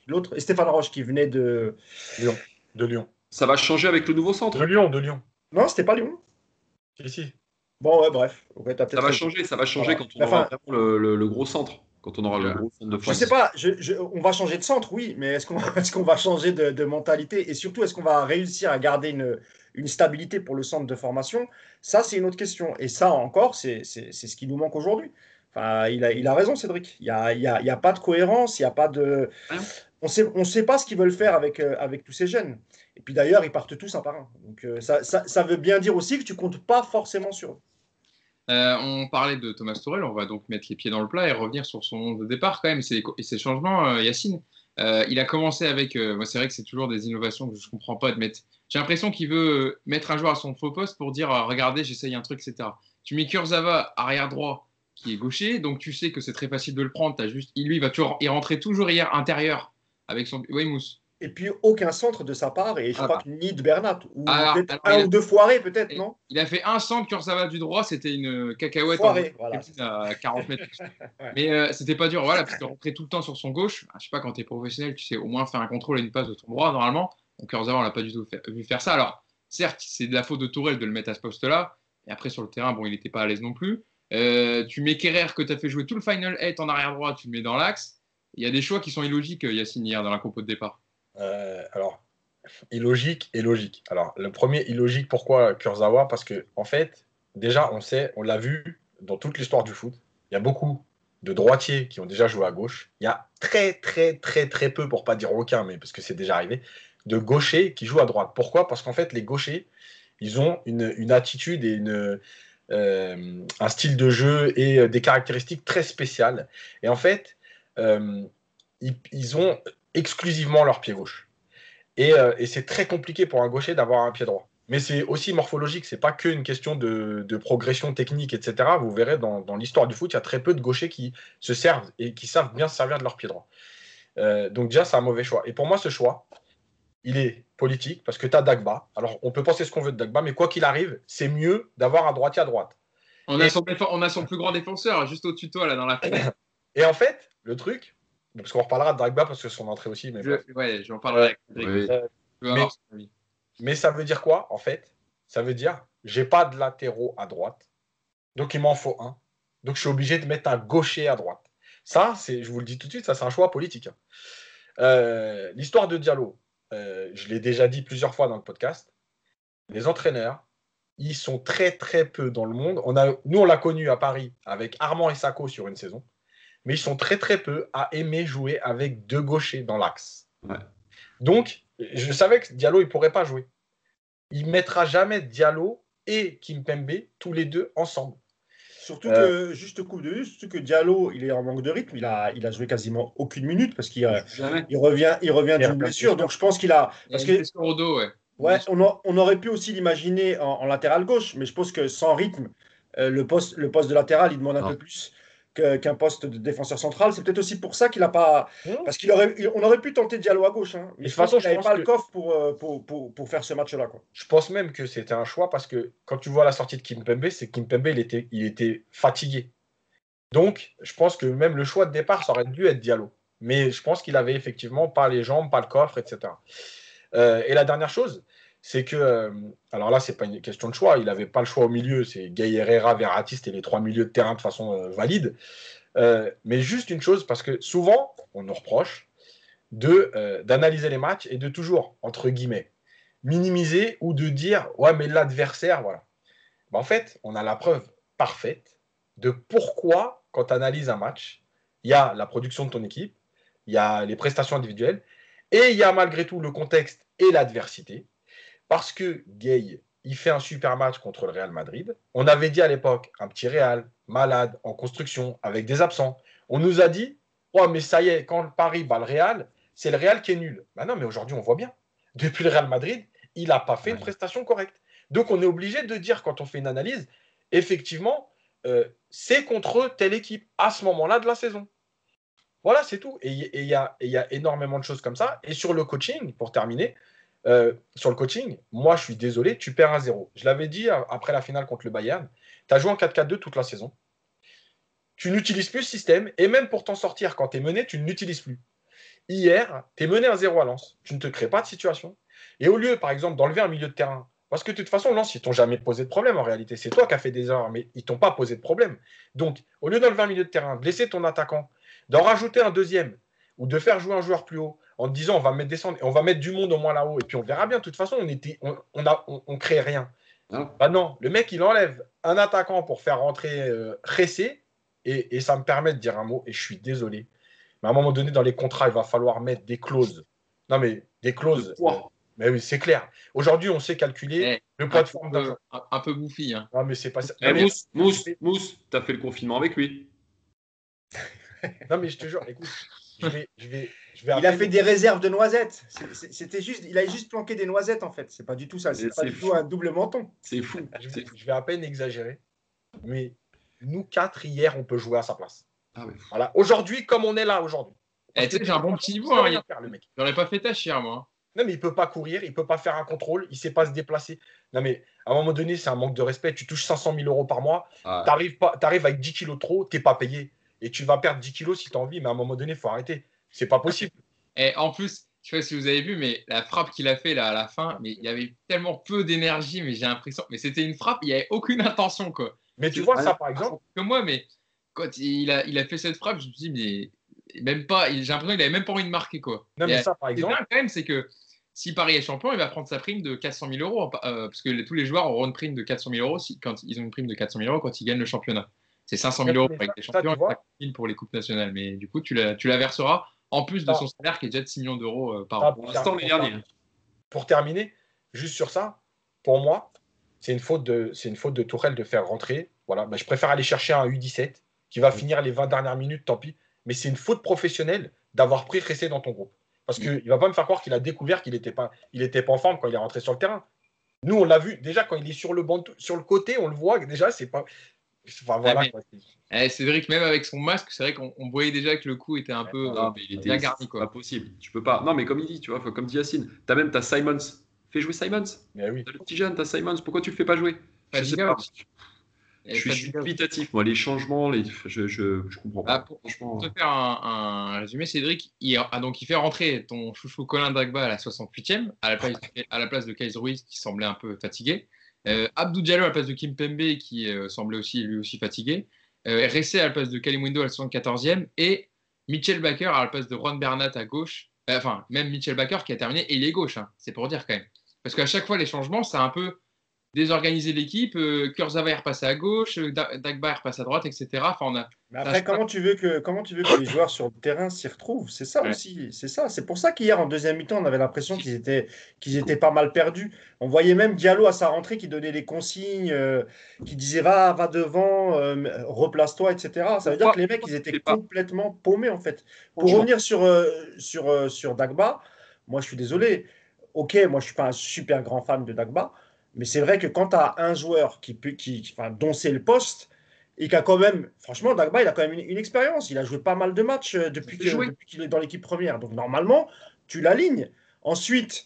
[SPEAKER 2] l'autre, et Stéphane Roche qui venait de
[SPEAKER 3] Lyon. de Lyon.
[SPEAKER 4] Ça va changer avec le nouveau centre?
[SPEAKER 3] De Lyon, de Lyon.
[SPEAKER 2] Non, c'était pas Lyon.
[SPEAKER 3] Si,
[SPEAKER 2] Bon, ouais, bref.
[SPEAKER 4] ça va changer, ça va changer quand on aura le, le gros centre quand on aura le gros centre de
[SPEAKER 2] Je sais pas, on va changer de centre, oui, mais est-ce qu'on est va changer de, mentalité et surtout est-ce qu'on va réussir à garder une, une, stabilité pour le centre de formation? Ça, c'est une autre question. Et ça encore, c'est ce qui nous manque aujourd'hui. Enfin, il a, il a raison, Cédric. Il n'y a, il y a, y a, pas de cohérence, il y a pas de. On sait, ne on sait pas ce qu'ils veulent faire avec, euh, avec tous ces jeunes. Et puis d'ailleurs, ils partent tous un par un. Donc euh, ça, ça, ça, veut bien dire aussi que tu comptes pas forcément sur eux.
[SPEAKER 1] Euh, on parlait de Thomas Torel, on va donc mettre les pieds dans le plat et revenir sur son de départ quand même et ses, changements, euh, Yacine. Euh, il a commencé avec, moi c'est vrai que c'est toujours des innovations que je ne comprends pas de mettre. J'ai l'impression qu'il veut mettre un joueur à son faux poste pour dire regardez j'essaye un truc etc. Tu mets Kurzawa arrière droit qui est gaucher, donc tu sais que c'est très facile de le prendre. Juste, lui il va toujours, il rentrait toujours hier intérieur avec son Weymouth
[SPEAKER 2] et puis aucun centre de sa part, et je ah crois bah. que ni de Bernat, ou un ou deux foirés peut-être, non?
[SPEAKER 1] Il a fait un centre va du droit, c'était une cacahuète Foiré, à 40 mètres. Mais euh, c'était pas dur, voilà, parce qu'il rentrait tout le temps sur son gauche. Je sais pas, quand tu es professionnel, tu sais au moins faire un contrôle et une passe de ton droit, normalement. Donc Kurzawa, on l'a pas du tout vu faire ça. Alors, certes, c'est de la faute de Tourelle de le mettre à ce poste-là, et après sur le terrain, bon, il n'était pas à l'aise non plus. Euh, tu mets Kerrer que tu as fait jouer tout le final 8 en arrière droit, tu le mets dans l'axe. Il y a des choix qui sont illogiques, Yacine, hier, dans la compo de départ.
[SPEAKER 3] Euh, alors, illogique et logique. Alors, le premier illogique, pourquoi Kurzawa Parce que, en fait, déjà, on sait, on l'a vu dans toute l'histoire du foot, il y a beaucoup de droitiers qui ont déjà joué à gauche. Il y a très, très, très, très peu, pour pas dire aucun, mais parce que c'est déjà arrivé, de gauchers qui jouent à droite. Pourquoi? Parce qu'en fait, les gauchers, ils ont une, attitude et une, euh, un style de jeu et des caractéristiques très spéciales. Et en fait, euh, ils, ont exclusivement leur pied gauche. Euh, et, c'est très compliqué pour un gaucher d'avoir un pied droit. Mais c'est aussi morphologique, c'est pas qu'une question de, progression technique, etc. Vous verrez dans, l'histoire du foot, il y a très peu de gauchers qui se servent et qui savent bien se servir de leur pied droit. Euh, donc déjà, c'est un mauvais choix. Et pour moi, ce choix, il est politique parce que tu as Dagba. Alors, on peut penser ce qu'on veut de Dagba, mais quoi qu'il arrive, c'est mieux d'avoir un droitier à droite.
[SPEAKER 1] On a, son, on a son plus grand défenseur juste au tuto là dans la
[SPEAKER 3] Et en fait, le truc, parce qu'on reparlera de Dragba parce que son entrée aussi. Mais
[SPEAKER 1] je, ouais, j'en parlerai
[SPEAKER 3] avec mais, ça veut dire quoi, en fait? Ça veut dire j'ai pas de latéraux à droite, donc il m'en faut un. Donc je suis obligé de mettre un gaucher à droite. Ça, c'est, je vous le dis tout de suite, ça c'est un choix politique. Euh, l'histoire de Diallo, euh, je l'ai déjà dit plusieurs fois dans le podcast. Les entraîneurs, ils sont très très peu dans le monde. On a, nous, on l'a connu à Paris avec Armand et Sacco sur une saison mais ils sont très très peu à aimer jouer avec deux gauchers dans l'axe. Donc, je savais que Diallo, il pourrait pas jouer. Il mettra jamais Diallo et Kimpembe tous les deux ensemble.
[SPEAKER 2] Surtout euh, que, juste coup de vue, surtout que Diallo, il est en manque de rythme. Il a, il a joué quasiment aucune minute parce qu'il il revient, il revient d'une blessure. Donc je pense qu'il a. Parce que,
[SPEAKER 1] au dos, ouais.
[SPEAKER 2] Ouais, on, aurait pu aussi l'imaginer en, latéral gauche, mais je pense que sans rythme, euh, le, poste, le poste de latéral, il demande un peu plus qu'un poste de défenseur central. C'est peut-être aussi pour ça qu'il n'a pas. Parce qu'on aurait, on aurait pu tenter Diallo à gauche. Hein. Mais de toute façon, il n'avait pas le coffre euh, pour, pour, pour, faire ce match-là.
[SPEAKER 3] Je pense même que c'était un choix parce que quand tu vois la sortie de Kimpembe, c'est que Kimpembe, il était, il était fatigué. Donc, je pense que même le choix de départ, ça aurait dû être Diallo. Mais je pense qu'il avait effectivement pas les jambes, pas le coffre, etc. Euh, et la dernière chose, c'est que, euh, alors là, c'est pas une question de choix, il n'avait pas le choix au milieu, c'est Gay Herrera, Verratti, c'était les trois milieux de terrain de façon euh, valide. Euh, mais juste une chose, parce que souvent, on nous reproche de d'analyser les matchs et de toujours, entre guillemets, minimiser ou de dire, ouais, mais l'adversaire, voilà. En fait, on a la preuve parfaite de pourquoi, quand tu analyses un match, il y a la production de ton équipe, il y a les prestations individuelles, et il y a malgré tout le contexte et l'adversité. Parce que Gay, il fait un super match contre le Real Madrid. On avait dit à l'époque, un petit Real, malade, en construction, avec des absents. On nous a dit, oh, mais ça y est, quand Paris bat le Real, c'est le Real qui est nul. Ben non, mais aujourd'hui, on voit bien. Depuis le Real Madrid, il n'a pas fait une prestation correcte. Donc, on est obligé de dire, quand on fait une analyse, effectivement, euh, c'est contre telle équipe à ce moment-là de la saison. Voilà, c'est tout. Et il y a énormément de choses comme ça. Et sur le coaching, pour terminer, euh, sur le coaching, moi, je suis désolé, tu perds un 0 Je l'avais dit après la finale contre le Bayern. Tu as joué en 4-4-2 toute la saison. Tu n'utilises plus le système. Et même pour t'en sortir, quand tu es mené, tu ne l'utilises plus. Hier, tu es mené à 0 à Lens. Tu ne te crées pas de situation. Et au lieu, par exemple, d'enlever un milieu de terrain, parce que de toute façon, Lens, ils t'ont jamais posé de problème en réalité. C'est toi qui as fait des erreurs, mais ils t'ont pas posé de problème. Donc, au lieu d'enlever un milieu de terrain, de laisser ton attaquant, d'en rajouter un deuxième, ou de faire jouer un joueur plus haut, en te disant on va mettre descendre, on va mettre du monde au moins là-haut, et puis on verra bien. De toute façon, on était, on, on, crée rien. Bah non, le mec, il enlève un attaquant pour faire rentrer euh, et, ça me permet de dire un mot, et je suis désolé. Mais à un moment donné, dans les contrats, il va falloir mettre des clauses. Non, mais des clauses. Mais oui, c'est clair. Aujourd'hui, on sait calculer eh, le poids de forme
[SPEAKER 1] d'un un, peu bouffi. Hein.
[SPEAKER 3] Non, mais c'est pas ça.
[SPEAKER 4] Eh, Mousse, Mousse, Mousse, t'as fait le confinement avec lui.
[SPEAKER 3] non, mais je te jure, écoute, je vais, je vais,
[SPEAKER 2] il a fait des réserves de noisettes. C'était juste, il a juste planqué des noisettes en fait. C'est pas du tout ça. C'est pas du tout un double menton.
[SPEAKER 4] C'est fou.
[SPEAKER 3] Je vais, je vais, à peine exagérer, mais nous quatre hier, on peut jouer à sa place. Ah voilà. Aujourd'hui, comme on est là aujourd'hui.
[SPEAKER 1] Eh, j'ai un bon petit niveau. Hein, J'aurais pas fait tâche hier, moi.
[SPEAKER 3] Non, mais il peut pas courir, il peut pas faire un contrôle, il sait pas se déplacer. Non, mais à un moment donné, c'est un manque de respect. Tu touches 500 000 euros par mois, tu arrives, pas, arrives avec 10 kilos trop, tu n'es pas payé. Et tu vas perdre 10 kilos si tu as envie, mais à un moment donné, il faut arrêter. C'est pas possible.
[SPEAKER 1] Et en plus, je sais pas si vous avez vu, mais la frappe qu'il a fait là à la fin, mais il y avait tellement peu d'énergie, mais j'ai l'impression, mais c'était une frappe, il n'y avait aucune intention quoi.
[SPEAKER 3] Mais tu vois ça par exemple
[SPEAKER 1] Que moi, mais quand il a, il a fait cette frappe, je me suis dit mais même pas, j'ai l'impression qu'il avait même pas envie de marquer quoi.
[SPEAKER 3] Non mais ça par exemple.
[SPEAKER 1] quand même, c'est que si Paris est champion, il va prendre sa prime de 400 000 euros, euh, parce que tous les joueurs auront une prime de 400 000 euros si, quand ils ont une prime de 400 000 euros quand ils gagnent le championnat. C'est 500 000 euros pour les champions et 000 pour les coupes nationales. Mais du coup, tu la, tu la verseras en plus de son salaire qui est déjà de 6 millions d'euros euh, par an.
[SPEAKER 4] Pour l'instant, les derniers.
[SPEAKER 3] Pour terminer, juste sur ça, pour moi, c'est une faute de, c'est une faute de Tourelle de faire rentrer. Voilà, bah, je préfère aller chercher un U17 qui va finir les 20 dernières minutes, tant pis. Mais c'est une faute professionnelle d'avoir pris Ressé dans ton groupe. Parce qu'il ne va pas me faire croire qu'il a découvert qu'il n'était pas, il était pas en forme quand il est rentré sur le terrain. Nous, on l'a vu déjà quand il est sur le, banc, sur le côté, on le voit déjà, c'est pas. Enfin, voilà,
[SPEAKER 1] eh, Cédric, même avec son masque, c'est vrai qu'on voyait déjà que le coup était un peu
[SPEAKER 4] non, il était bien garni. Quoi. pas possible. Tu peux pas. Non, mais comme il dit, tu vois, comme dit Yacine, tu as même ta Simons. Fais jouer Simons.
[SPEAKER 3] Mais oui.
[SPEAKER 4] As le petit jeune, tu as Simons. Pourquoi tu le fais pas jouer? Je sais pas. Je suis, dubitatif, moi, les changements, les... Je, je, je comprends pas.
[SPEAKER 1] Ah, pour, te faire un, résumé, Cédric, il, a, donc, il fait rentrer ton chouchou Colin Dagba à la 68e, à la place, à la place de Kaiser Ruiz qui semblait un peu fatigué. Euh, Abdou Diallo à la place de Kim Pembe qui euh, semblait aussi lui aussi fatigué. Euh, à la place de Kalimundo à la 74e et Mitchell Baker à la place de Juan Bernat à gauche. Euh, enfin, même Mitchell Baker qui a terminé et il est gauche, hein, c'est pour dire quand même. Parce qu'à chaque fois, les changements, c'est un peu désorganiser l'équipe. Euh, Kurzawa est repassé à gauche, euh, Dagba est repassé à droite, etc. Enfin, on a,
[SPEAKER 2] Mais après, comment tu, veux que, comment tu veux que les joueurs sur le terrain s'y retrouvent? C'est ça aussi. C'est ça. C'est pour ça qu'hier, en deuxième mi-temps, on avait l'impression qu'ils étaient, qu'ils étaient pas mal perdus. On voyait même Diallo à sa rentrée qui donnait des consignes, euh, qui disait va, va devant, replace-toi, etc. Ça veut dire que les mecs, ils étaient complètement paumés, en fait. Pour revenir sur, sur, sur Dagba, moi, je suis désolé. Ok, moi, je suis pas un super grand fan de Dagba. Mais c'est vrai que quand tu as un joueur qui, qui, enfin, dont c'est le poste, et qui a quand même, franchement, Dagba, il a quand même une, expérience. Il a joué pas mal de matchs euh, depuis qu'il est dans l'équipe première. Donc normalement, tu l'alignes. Ensuite,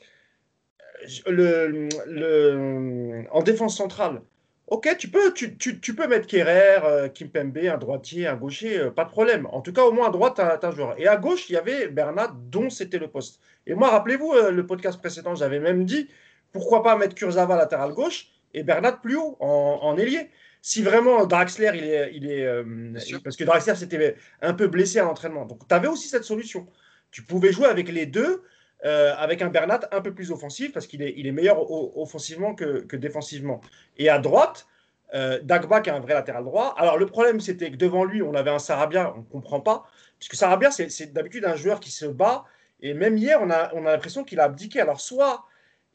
[SPEAKER 2] euh, le, le, en défense centrale, ok, tu peux, tu, tu, tu peux mettre Kerrer, euh, Kimpembe, un droitier, un gaucher, pas de problème. En tout cas, au moins à droite, tu as, un joueur. Et à gauche, il y avait Bernat, dont c'était le poste. Et moi, rappelez-vous, le podcast précédent, j'avais même dit, pourquoi pas mettre Kurzawa latéral gauche et Bernat plus haut en, ailier si vraiment Draxler, il est. Il est euh, parce que Draxler s'était un peu blessé à l'entraînement. Donc, tu avais aussi cette solution. Tu pouvais jouer avec les deux, euh, avec un Bernat un peu plus offensif, parce qu'il est, il est meilleur offensivement que, défensivement. Et à droite, euh, Dagba, qui est un vrai latéral droit. Alors, le problème, c'était que devant lui, on avait un Sarabia, on ne comprend pas. Puisque Sarabia, c'est d'habitude un joueur qui se bat. Et même hier, on a, on a l'impression qu'il a abdiqué. Alors, soit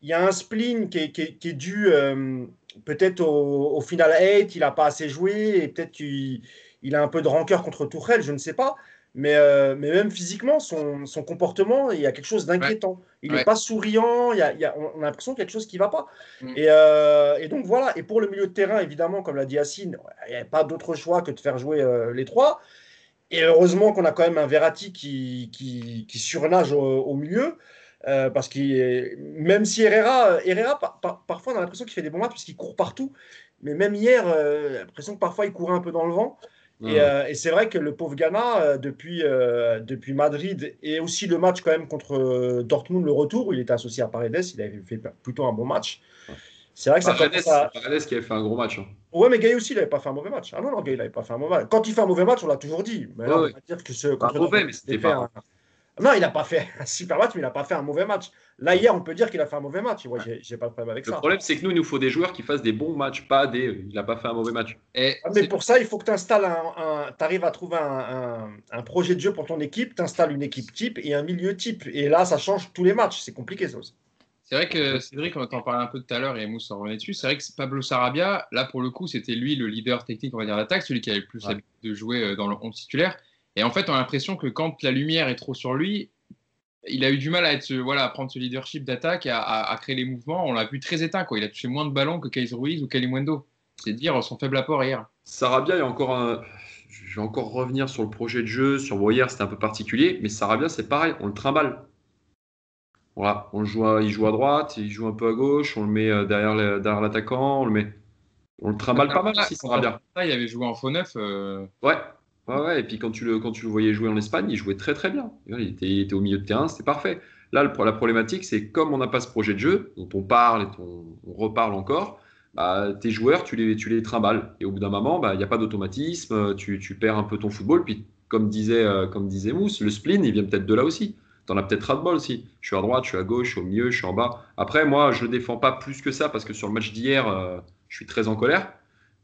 [SPEAKER 2] il y a un spleen qui est, dû euh, peut-être au, final 8, il n'a pas assez joué et peut-être qu'il il a un peu de rancœur contre Tourelle, je ne sais pas. Mais, euh, mais même physiquement, son, comportement, il y a quelque chose d'inquiétant. Il n'est pas souriant, il y a, on a l'impression qu'il y a quelque chose qui ne va pas. Mm. Euh, et, donc voilà, et pour le milieu de terrain, évidemment, comme l'a dit Yacine, il n'y a pas d'autre choix que de faire jouer les trois. Et heureusement qu'on a quand même un Verratti qui, qui, surnage au, milieu. Euh, parce que même si Herrera, Herrera parfois on a l'impression qu'il fait des bons matchs parce qu'il court partout, mais même hier, euh, l'impression que parfois il courait un peu dans le vent. Euh, et, c'est vrai que le pauvre Ghana, euh, depuis, euh, depuis Madrid et aussi le match quand même contre Dortmund, le retour, où il était associé à Paredes, il avait fait plutôt un bon match.
[SPEAKER 4] C'est vrai que ça Paredes, à... Paredes qui avait fait un gros match. Hein.
[SPEAKER 2] Ouais, mais Gay aussi, il n'avait pas fait un mauvais match. Ah non, non, Gay, il n'avait pas fait un mauvais match. Quand il fait un mauvais match, on l'a toujours dit. Mais là, on va dire que ce
[SPEAKER 4] contre mauvais, mais c'était pas.
[SPEAKER 2] Non, il n'a pas fait un super match, mais il n'a pas fait un mauvais match. Là, hier, on peut dire qu'il a fait un mauvais match. Moi, j'ai pas de problème avec
[SPEAKER 4] ça.
[SPEAKER 2] Le
[SPEAKER 4] problème, c'est que nous, il nous faut des joueurs qui fassent des bons matchs, pas des. Il n'a pas fait un mauvais match.
[SPEAKER 2] Et ah, mais pour ça, il faut que tu installes un. tu arrives à trouver un, un, projet de jeu pour ton équipe, tu installes une équipe type et un milieu type. Et là, ça change tous les matchs. C'est compliqué, ça aussi.
[SPEAKER 1] C'est vrai que Cédric, on en parlait un peu tout à l'heure et Mousse en revenait dessus. C'est vrai que Pablo Sarabia, là pour le coup, c'était lui le leader technique, on va dire, d'attaque, celui qui avait le plus l'habitude de jouer euh, dans le 11 titulaire. Et en fait, on a l'impression que quand la lumière est trop sur lui, il a eu du mal à, être, voilà, à prendre ce leadership d'attaque, à, à, créer les mouvements. On l'a vu très éteint. Quoi. Il a touché moins de ballons que Kaiser Ruiz ou Kalimundo. C'est dire son faible apport hier.
[SPEAKER 4] Sarabia, il y a encore un... Je vais encore revenir sur le projet de jeu. Sur Boyer, c'était un peu particulier. Mais Sarabia, c'est pareil. On le trimballe. Voilà, on joue il joue à droite, il joue un peu à gauche, on le met euh, derrière l'attaquant, on le met. On le trimballe pas mal aussi, Sarabia.
[SPEAKER 1] Il avait joué en faux neuf. Euh,
[SPEAKER 4] ouais, Et puis quand tu, le, quand tu le voyais jouer en Espagne, il jouait très très bien. Il était, au milieu de terrain, c'était parfait. Là, la problématique, c'est comme on n'a pas ce projet de jeu, dont on parle et on, reparle encore, bah, tes joueurs, tu les, tu les trimbales. Et au bout d'un moment, bah, il n'y a pas d'automatisme, tu, tu, perds un peu ton football. Puis, comme disait, euh, comme disait Mousse, le spleen, il vient peut-être de là aussi. Tu en as peut-être ras de bol aussi. Je suis à droite, je suis à gauche, je suis au milieu, je suis en bas. Après, moi, je ne défends pas plus que ça parce que sur le match d'hier, euh, je suis très en colère.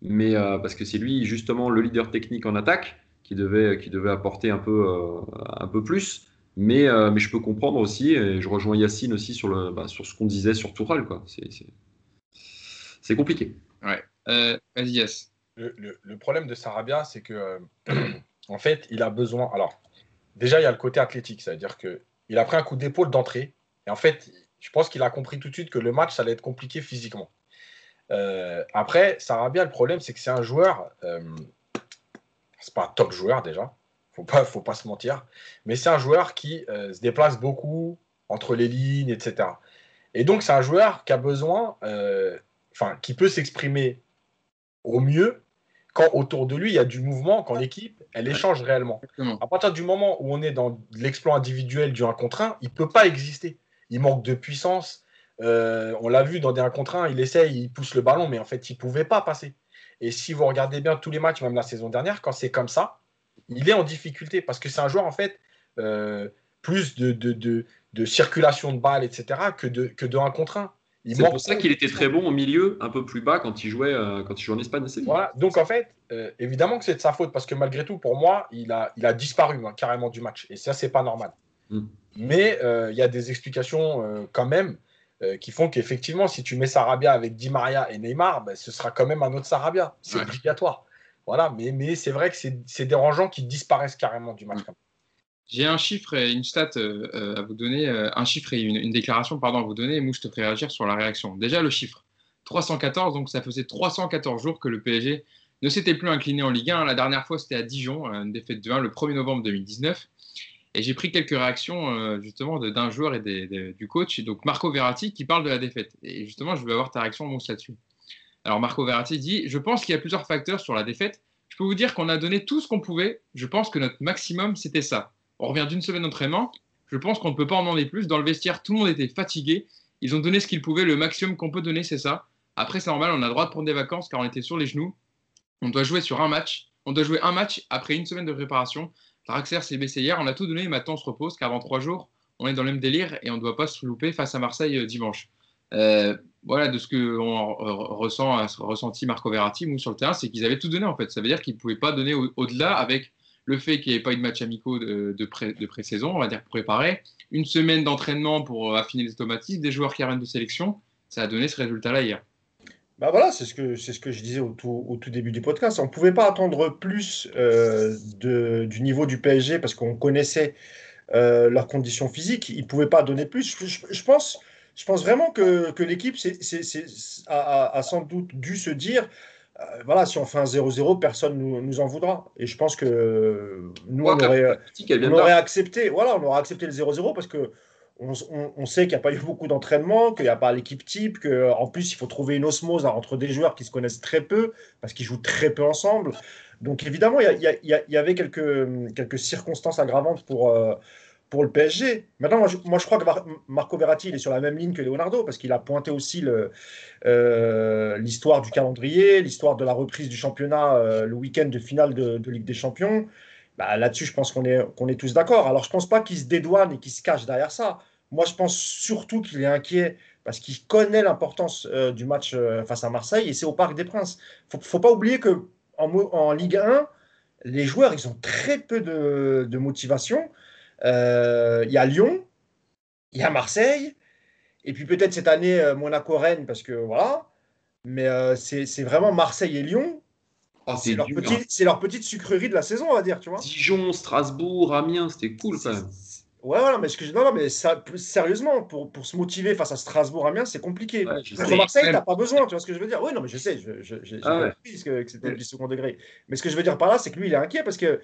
[SPEAKER 4] Mais euh, parce que c'est lui, justement, le leader technique en attaque qui devait, qui devait apporter un peu, euh, un peu plus. Mais, euh, mais je peux comprendre aussi, et je rejoins Yacine aussi sur, le, bah, sur ce qu'on disait sur Toural. C'est compliqué.
[SPEAKER 1] Ouais. Euh, vas-y,
[SPEAKER 3] yes. Le, le, problème de Sarabia, c'est que en fait, il a besoin. Alors, déjà, il y a le côté athlétique, c'est-à-dire qu'il a pris un coup d'épaule d'entrée. Et en fait, je pense qu'il a compris tout de suite que le match, ça allait être compliqué physiquement. après, Sarabia, le problème, c'est que c'est un joueur c'est pas un top joueur déjà, faut pas, faut pas se mentir, mais c'est un joueur qui euh, se déplace beaucoup entre les lignes, etc. Et donc c'est un joueur qui a besoin, euh, enfin, qui peut s'exprimer au mieux quand autour de lui il y a du mouvement, quand l'équipe elle échange réellement. À partir du moment où on est dans l'exploit individuel du 1 contre 1, il peut pas exister. Il manque de puissance. Euh, on l'a vu dans des 1 contre 1, il essaye, il pousse le ballon, mais en fait il pouvait pas passer. Et si vous regardez bien tous les matchs, même la saison dernière, quand c'est comme ça, il est en difficulté parce que c'est un joueur, en fait, euh, plus de, de, circulation de balles, etc., que de, que de 1 contre 1.
[SPEAKER 4] C'est pour ça qu'il était très bon au milieu, un peu plus bas quand il jouait, euh, quand il jouait en Espagne.
[SPEAKER 3] Voilà. Donc en fait, euh, évidemment que c'est de sa faute parce que malgré tout, pour moi, il a, il a disparu hein, carrément du match et ça, c'est pas normal. Mm. Mais il y a des explications quand même. Euh, qui font qu'effectivement, si tu mets Sarabia avec Di Maria et Neymar, ben, ce sera quand même un autre Sarabia. C'est obligatoire. Voilà, mais, mais c'est vrai que c'est dérangeant qu'ils disparaissent carrément du match.
[SPEAKER 1] J'ai un chiffre et une stat euh, euh, à vous donner, un chiffre et une, déclaration pardon, à vous donner, et moi je te ferai réagir sur la réaction. Déjà le chiffre, 314, donc ça faisait 314 jours que le PSG ne s'était plus incliné en Ligue 1. La dernière fois c'était à Dijon, une défaite de 1 le 1er novembre 2019. Et j'ai pris quelques réactions euh, justement d'un joueur et du coach, donc Marco Verratti, qui parle de la défaite. Et justement, je veux avoir ta réaction, là-dessus. Alors Marco Verratti dit Je pense qu'il y a plusieurs facteurs sur la défaite. Je peux vous dire qu'on a donné tout ce qu'on pouvait. Je pense que notre maximum, c'était ça. On revient d'une semaine d'entraînement. Je pense qu'on ne peut pas en demander plus. Dans le vestiaire, tout le monde était fatigué. Ils ont donné ce qu'ils pouvaient. Le maximum qu'on peut donner, c'est ça. Après, c'est normal, on a le droit de prendre des vacances car on était sur les genoux. On doit jouer sur un match. On doit jouer un match après une semaine de préparation. Traxler s'est baissé hier, on a tout donné, maintenant on se repose, car dans trois jours, on est dans le même délire et on ne doit pas se louper face à Marseille euh, dimanche. Euh, voilà, de ce que on ressent, ressenti Marco Verratti sur le terrain, c'est qu'ils avaient tout donné en fait. Ça veut dire qu'ils ne pouvaient pas donner au-delà avec le fait qu'il n'y ait pas eu de match amicaux de, de, pré, saison on va dire préparé, une semaine d'entraînement pour affiner les automatismes, des joueurs qui arrivent de sélection, ça a donné ce résultat-là hier.
[SPEAKER 2] Bah voilà, c'est ce, que, c'est ce que je disais au tout, au tout début du podcast. On ne pouvait pas attendre plus euh, de, du niveau du PSG parce qu'on connaissait euh, leurs conditions physiques. Ils ne pouvaient pas donner plus. Je, pense, je pense vraiment que, que l'équipe a, a, sans doute dû se dire euh, voilà, si on fait un 0-0, personne nous, nous en voudra. Et je pense que nous,
[SPEAKER 4] Ouais,
[SPEAKER 2] on aurait accepté, voilà, on aurait accepté le 0-0 parce que on, sait qu'il n'y a pas eu beaucoup d'entraînement, qu'il n'y a pas l'équipe type, qu'en plus il faut trouver une osmose entre des joueurs qui se connaissent très peu parce qu'ils jouent très peu ensemble. Donc évidemment, il y, avait quelques, circonstances aggravantes pour, euh, le PSG. Maintenant, moi je, crois que Mar- Marco Verratti il est sur la même ligne que Leonardo parce qu'il a pointé aussi euh, l'histoire du calendrier, l'histoire de la reprise du championnat euh, le week-end de finale de Ligue des Champions. Bah, Là-dessus, je pense qu'on est, qu'on est tous d'accord. Alors, je pense pas qu'il se dédouane et qu'il se cache derrière ça. Moi, je pense surtout qu'il est inquiet parce qu'il connaît l'importance euh, du match euh, face à Marseille et c'est au Parc des Princes. Faut, faut pas oublier que en, Ligue 1, les joueurs, ils ont très peu de, motivation. Euh, Il y a Lyon, il y a Marseille, et puis peut-être cette année Monaco-Rennes parce que voilà. Mais c'est vraiment Marseille et Lyon.
[SPEAKER 4] Oh,
[SPEAKER 2] C'est leur, petit- c'est leur petite sucrerie de la saison, on va dire, tu vois.
[SPEAKER 4] Dijon, Strasbourg, Amiens, c'était cool quand même.
[SPEAKER 2] Ouais, voilà, mais, ce que je... non, non, mais ça, plus sérieusement, pour, pour se motiver face à Strasbourg, Amiens, c'est compliqué.
[SPEAKER 4] Ouais, je
[SPEAKER 2] Contre. Marseille, t'as pas besoin, tu vois ce que je veux dire Oui, non, mais je sais, je- je- j'ai j'ai
[SPEAKER 4] Ah ouais.
[SPEAKER 2] compris que, que c'était du second degré. Mais ce que je veux dire par là, c'est que lui, il est inquiet parce que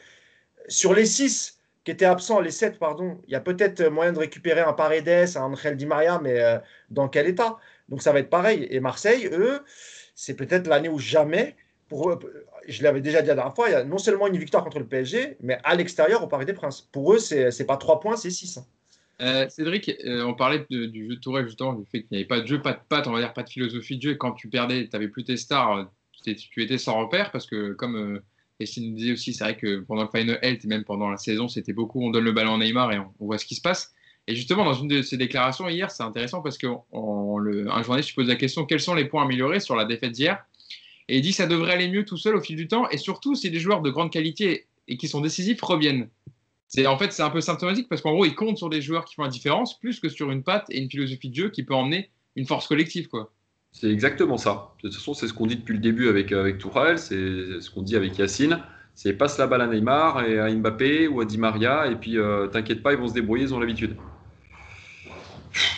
[SPEAKER 2] sur les 6 qui étaient absents, les 7, pardon, il y a peut-être moyen de récupérer un Paredes, un Angel Di Maria, mais euh, dans quel état? Donc ça va être pareil. Et Marseille, eux, c'est peut-être l'année où jamais, pour eux, je l'avais déjà dit la dernière fois, il y a non seulement une victoire contre le PSG, mais à l'extérieur au Parc des Princes. Pour eux, c'est c'est pas 3 points, c'est 6.
[SPEAKER 1] Euh, Cédric, euh, on parlait du jeu de Tourelle, justement, du fait qu'il n'y avait pas de jeu, pas de patte, on va dire pas de philosophie de jeu. Quand tu perdais, tu n'avais plus tes stars, euh, tu étais- sans repère parce que, comme euh, nous disait aussi, c'est vrai que pendant le Final Health et même pendant la saison, c'était beaucoup on donne le ballon à Neymar et on, voit ce qui se passe. Et justement, dans une de ses déclarations hier, c'est intéressant parce qu'un journaliste lui pose la question quels sont les points améliorés sur la défaite d'hier? Et il dit ça devrait aller mieux tout seul au fil du temps et surtout si des joueurs de grande qualité et qui sont décisifs reviennent. C'est en fait c'est un peu symptomatique parce qu'en gros il compte sur des joueurs qui font la différence plus que sur une patte et une philosophie de jeu qui peut emmener une force collective quoi.
[SPEAKER 4] C'est exactement ça. De toute façon, c'est ce qu'on dit depuis le début avec, avec Tourelle, c'est ce qu'on dit avec Yacine. C'est passe la balle à Neymar et à Mbappé ou à Di Maria, et puis euh, t'inquiète pas, ils vont se débrouiller, ils ont l'habitude.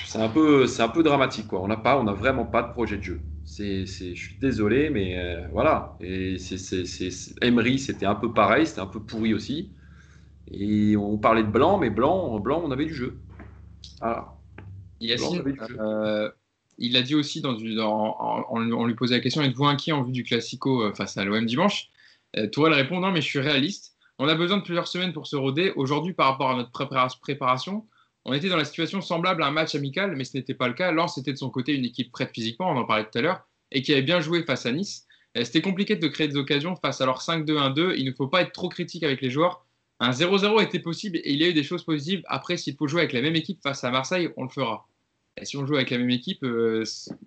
[SPEAKER 4] C'est un peu, un peu dramatique, quoi. On n'a pas, on n'a vraiment pas de projet de jeu. C'est, je suis désolé, mais euh, voilà. Et c'est, c'est, c'est, c'est- Emery, c'était un peu pareil, c'était un peu pourri aussi. Et on parlait de blanc, mais blanc, blanc, on avait du jeu. Voilà.
[SPEAKER 1] Yacine,
[SPEAKER 4] Blanc avec du jeu.
[SPEAKER 1] euh, il a dit aussi dans, du- dans- en- on, on lui posait la question êtes-vous inquiet en vue du classico euh, face à l'OM dimanche? Euh, Tourelle répond non mais je suis réaliste. On a besoin de plusieurs semaines pour se roder. Aujourd'hui par rapport à notre prépara- préparation, on était dans la situation semblable à un match amical, mais ce n'était pas le cas. Lens était de son côté une équipe prête physiquement, on en parlait tout à l'heure, et qui avait bien joué face à Nice. Euh, C'était compliqué de créer des occasions face à leur 5-2-1-2. Il ne faut pas être trop critique avec les joueurs. Un 0-0 était possible et il y a eu des choses positives. Après, s'il faut jouer avec la même équipe face à Marseille, on le fera. Si on joue avec la même équipe, euh,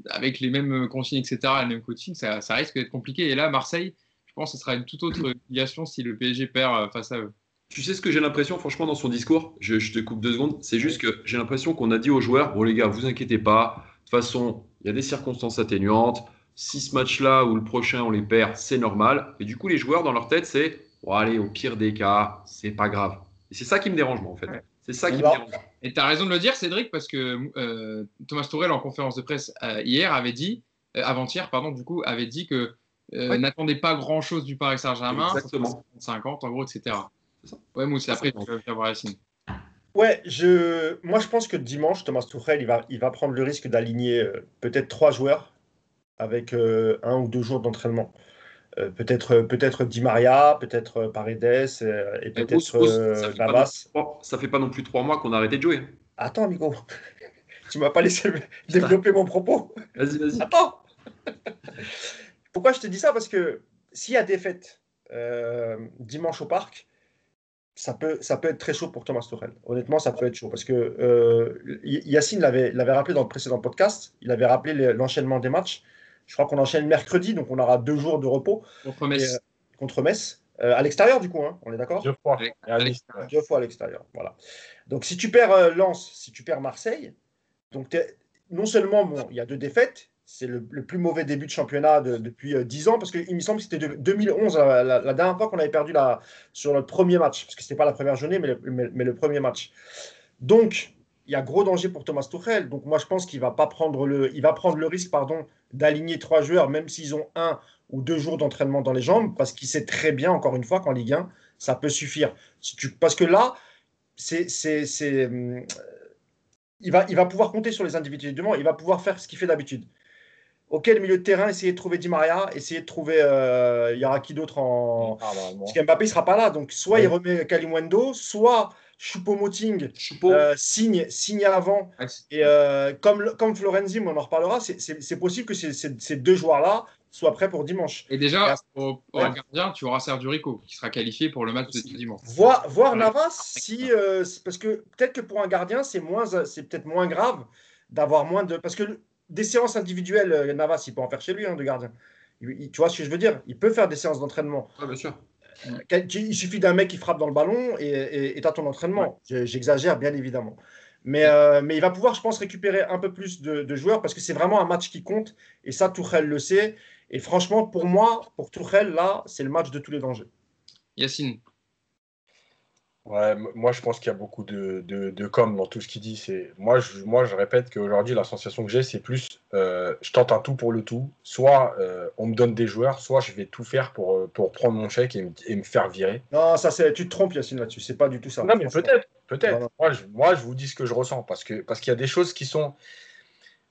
[SPEAKER 1] avec les mêmes consignes, etc., le même coaching, ça, ça risque d'être compliqué. Et là, Marseille, je pense que ce sera une toute autre filiation si le PSG perd euh, face à eux.
[SPEAKER 4] Tu sais ce que j'ai l'impression, franchement, dans son discours? Je, je te coupe deux secondes. C'est juste que j'ai l'impression qu'on a dit aux joueurs Bon, les gars, vous inquiétez pas. De toute façon, il y a des circonstances atténuantes. Si ce match-là ou le prochain, on les perd, c'est normal. Et du coup, les joueurs, dans leur tête, c'est Bon, allez, au pire des cas, c'est pas grave. Et c'est ça qui me dérange, moi, en fait.
[SPEAKER 1] Ouais.
[SPEAKER 4] C'est ça qui me
[SPEAKER 2] Alors-
[SPEAKER 4] dérange.
[SPEAKER 1] Et tu as raison de le dire, Cédric, parce que euh, Thomas Tourel, en conférence de presse euh, hier, avait dit, euh, avant-hier, pardon, du coup, avait dit que euh,
[SPEAKER 4] Ouais.
[SPEAKER 1] n'attendez pas grand-chose du Paris Saint-Germain.
[SPEAKER 4] Exactement.
[SPEAKER 1] 50, en gros, etc.
[SPEAKER 4] C'est ça.
[SPEAKER 1] Ouais, Mousse, après,
[SPEAKER 4] ça.
[SPEAKER 1] tu vas voir Yacine.
[SPEAKER 2] Ouais, je... moi je pense que dimanche, Thomas Tuchel, il va, il va prendre le risque d'aligner euh, peut-être trois joueurs avec euh, un ou deux jours d'entraînement. Euh, peut-être peut-être Di Maria, peut-être Paredes euh, et peut-être
[SPEAKER 4] Ous,
[SPEAKER 2] euh,
[SPEAKER 4] ça fait pas
[SPEAKER 2] Navas.
[SPEAKER 4] Ça fait pas non plus trois mois qu'on a arrêté de jouer.
[SPEAKER 2] Attends, amigo, tu m'as pas laissé développer mon propos.
[SPEAKER 4] Vas-y, vas-y.
[SPEAKER 2] Attends Pourquoi je te dis ça? Parce que s'il y a défaite euh, dimanche au parc, ça peut, ça peut être très chaud pour Thomas Tuchel. Honnêtement, ça peut être chaud. Parce que euh, Yacine l'avait l'avait rappelé dans le précédent podcast, il avait rappelé l'enchaînement des matchs. Je crois qu'on enchaîne mercredi, donc on aura deux jours de repos
[SPEAKER 1] Contre
[SPEAKER 2] et,
[SPEAKER 1] Metz.
[SPEAKER 2] euh, contre Metz. Euh, à l'extérieur, du coup, hein, on est d'accord?
[SPEAKER 3] Deux fois. À
[SPEAKER 2] deux fois à l'extérieur. Voilà. Donc si tu perds euh, Lens, si tu perds Marseille, donc non seulement bon, il y a deux défaites, c'est le, plus mauvais début de championnat de- depuis euh, 10 ans, parce qu'il me semble que c'était de- 2011, la, la- dernière fois qu'on avait perdu sur notre premier match, parce que c'était pas la première journée, mais le, mais- le premier match. Donc il y a gros danger pour Thomas Tuchel. Donc moi, je pense qu'il va pas prendre le, il va prendre le risque, pardon, d'aligner trois joueurs, même s'ils ont un ou deux jours d'entraînement dans les jambes, parce qu'il sait très bien, encore une fois, qu'en Ligue 1, ça peut suffire. Si tu, parce que là, c'est, hum, il va, il va pouvoir compter sur les individuellement, il va pouvoir faire ce qu'il fait d'habitude. Ok, le milieu de terrain, essayer de trouver Di Maria, essayer de trouver. Euh, il y aura qui d'autre en.
[SPEAKER 3] Ah, bah, bon.
[SPEAKER 2] Parce qu'Mbappé ne sera pas là. Donc, soit
[SPEAKER 3] Oui.
[SPEAKER 2] il remet Kalimwendo, soit Choupo-Moting
[SPEAKER 1] Choupo.
[SPEAKER 2] euh, signe, signe avant.
[SPEAKER 1] C'est-
[SPEAKER 2] Et euh, comme, comme Florenzi, on en reparlera, c'est- possible que ces, ces- ces deux joueurs-là soient prêts pour dimanche.
[SPEAKER 1] Et déjà, au, au
[SPEAKER 2] Ouais.
[SPEAKER 1] gardien, tu auras Sergio Rico qui sera qualifié pour le match de dimanche.
[SPEAKER 2] Voir, voir
[SPEAKER 1] Ouais.
[SPEAKER 2] Navas, si, euh, parce que peut-être que pour un gardien, c'est peut-être moins grave d'avoir moins de. Parce que des séances individuelles, euh, Navas, il peut en faire chez lui, hein, de gardien. Il- il- tu vois ce que je veux dire? Il peut faire des séances d'entraînement.
[SPEAKER 4] Ouais, bien sûr.
[SPEAKER 2] Quel- Il suffit d'un mec qui frappe dans le ballon et tu as ton entraînement. Je- J'exagère, bien évidemment. Mais, euh, mais il va pouvoir, je pense, récupérer un peu plus de, de joueurs parce que c'est vraiment un match qui compte. Et ça, Tourelle le sait. Et franchement, pour moi, pour Tourelle, là, c'est le match de tous les dangers.
[SPEAKER 1] Yacine,
[SPEAKER 3] Ouais, moi je pense qu'il y a beaucoup de, de, de com dans tout ce qu'il dit. C'est moi je, moi je répète qu'aujourd'hui la sensation que j'ai c'est plus euh, je tente un tout pour le tout. Soit euh, on me donne des joueurs, soit je vais tout faire pour, euh, pour prendre mon chèque et, me- et me faire virer.
[SPEAKER 2] Non, ça, c'est, tu te trompes, Yacine, là-dessus. C'est pas du tout ça.
[SPEAKER 3] non mais peut-être, peut-être. Moi je, moi je vous dis ce que je ressens parce que parce qu'il y a des choses qui sont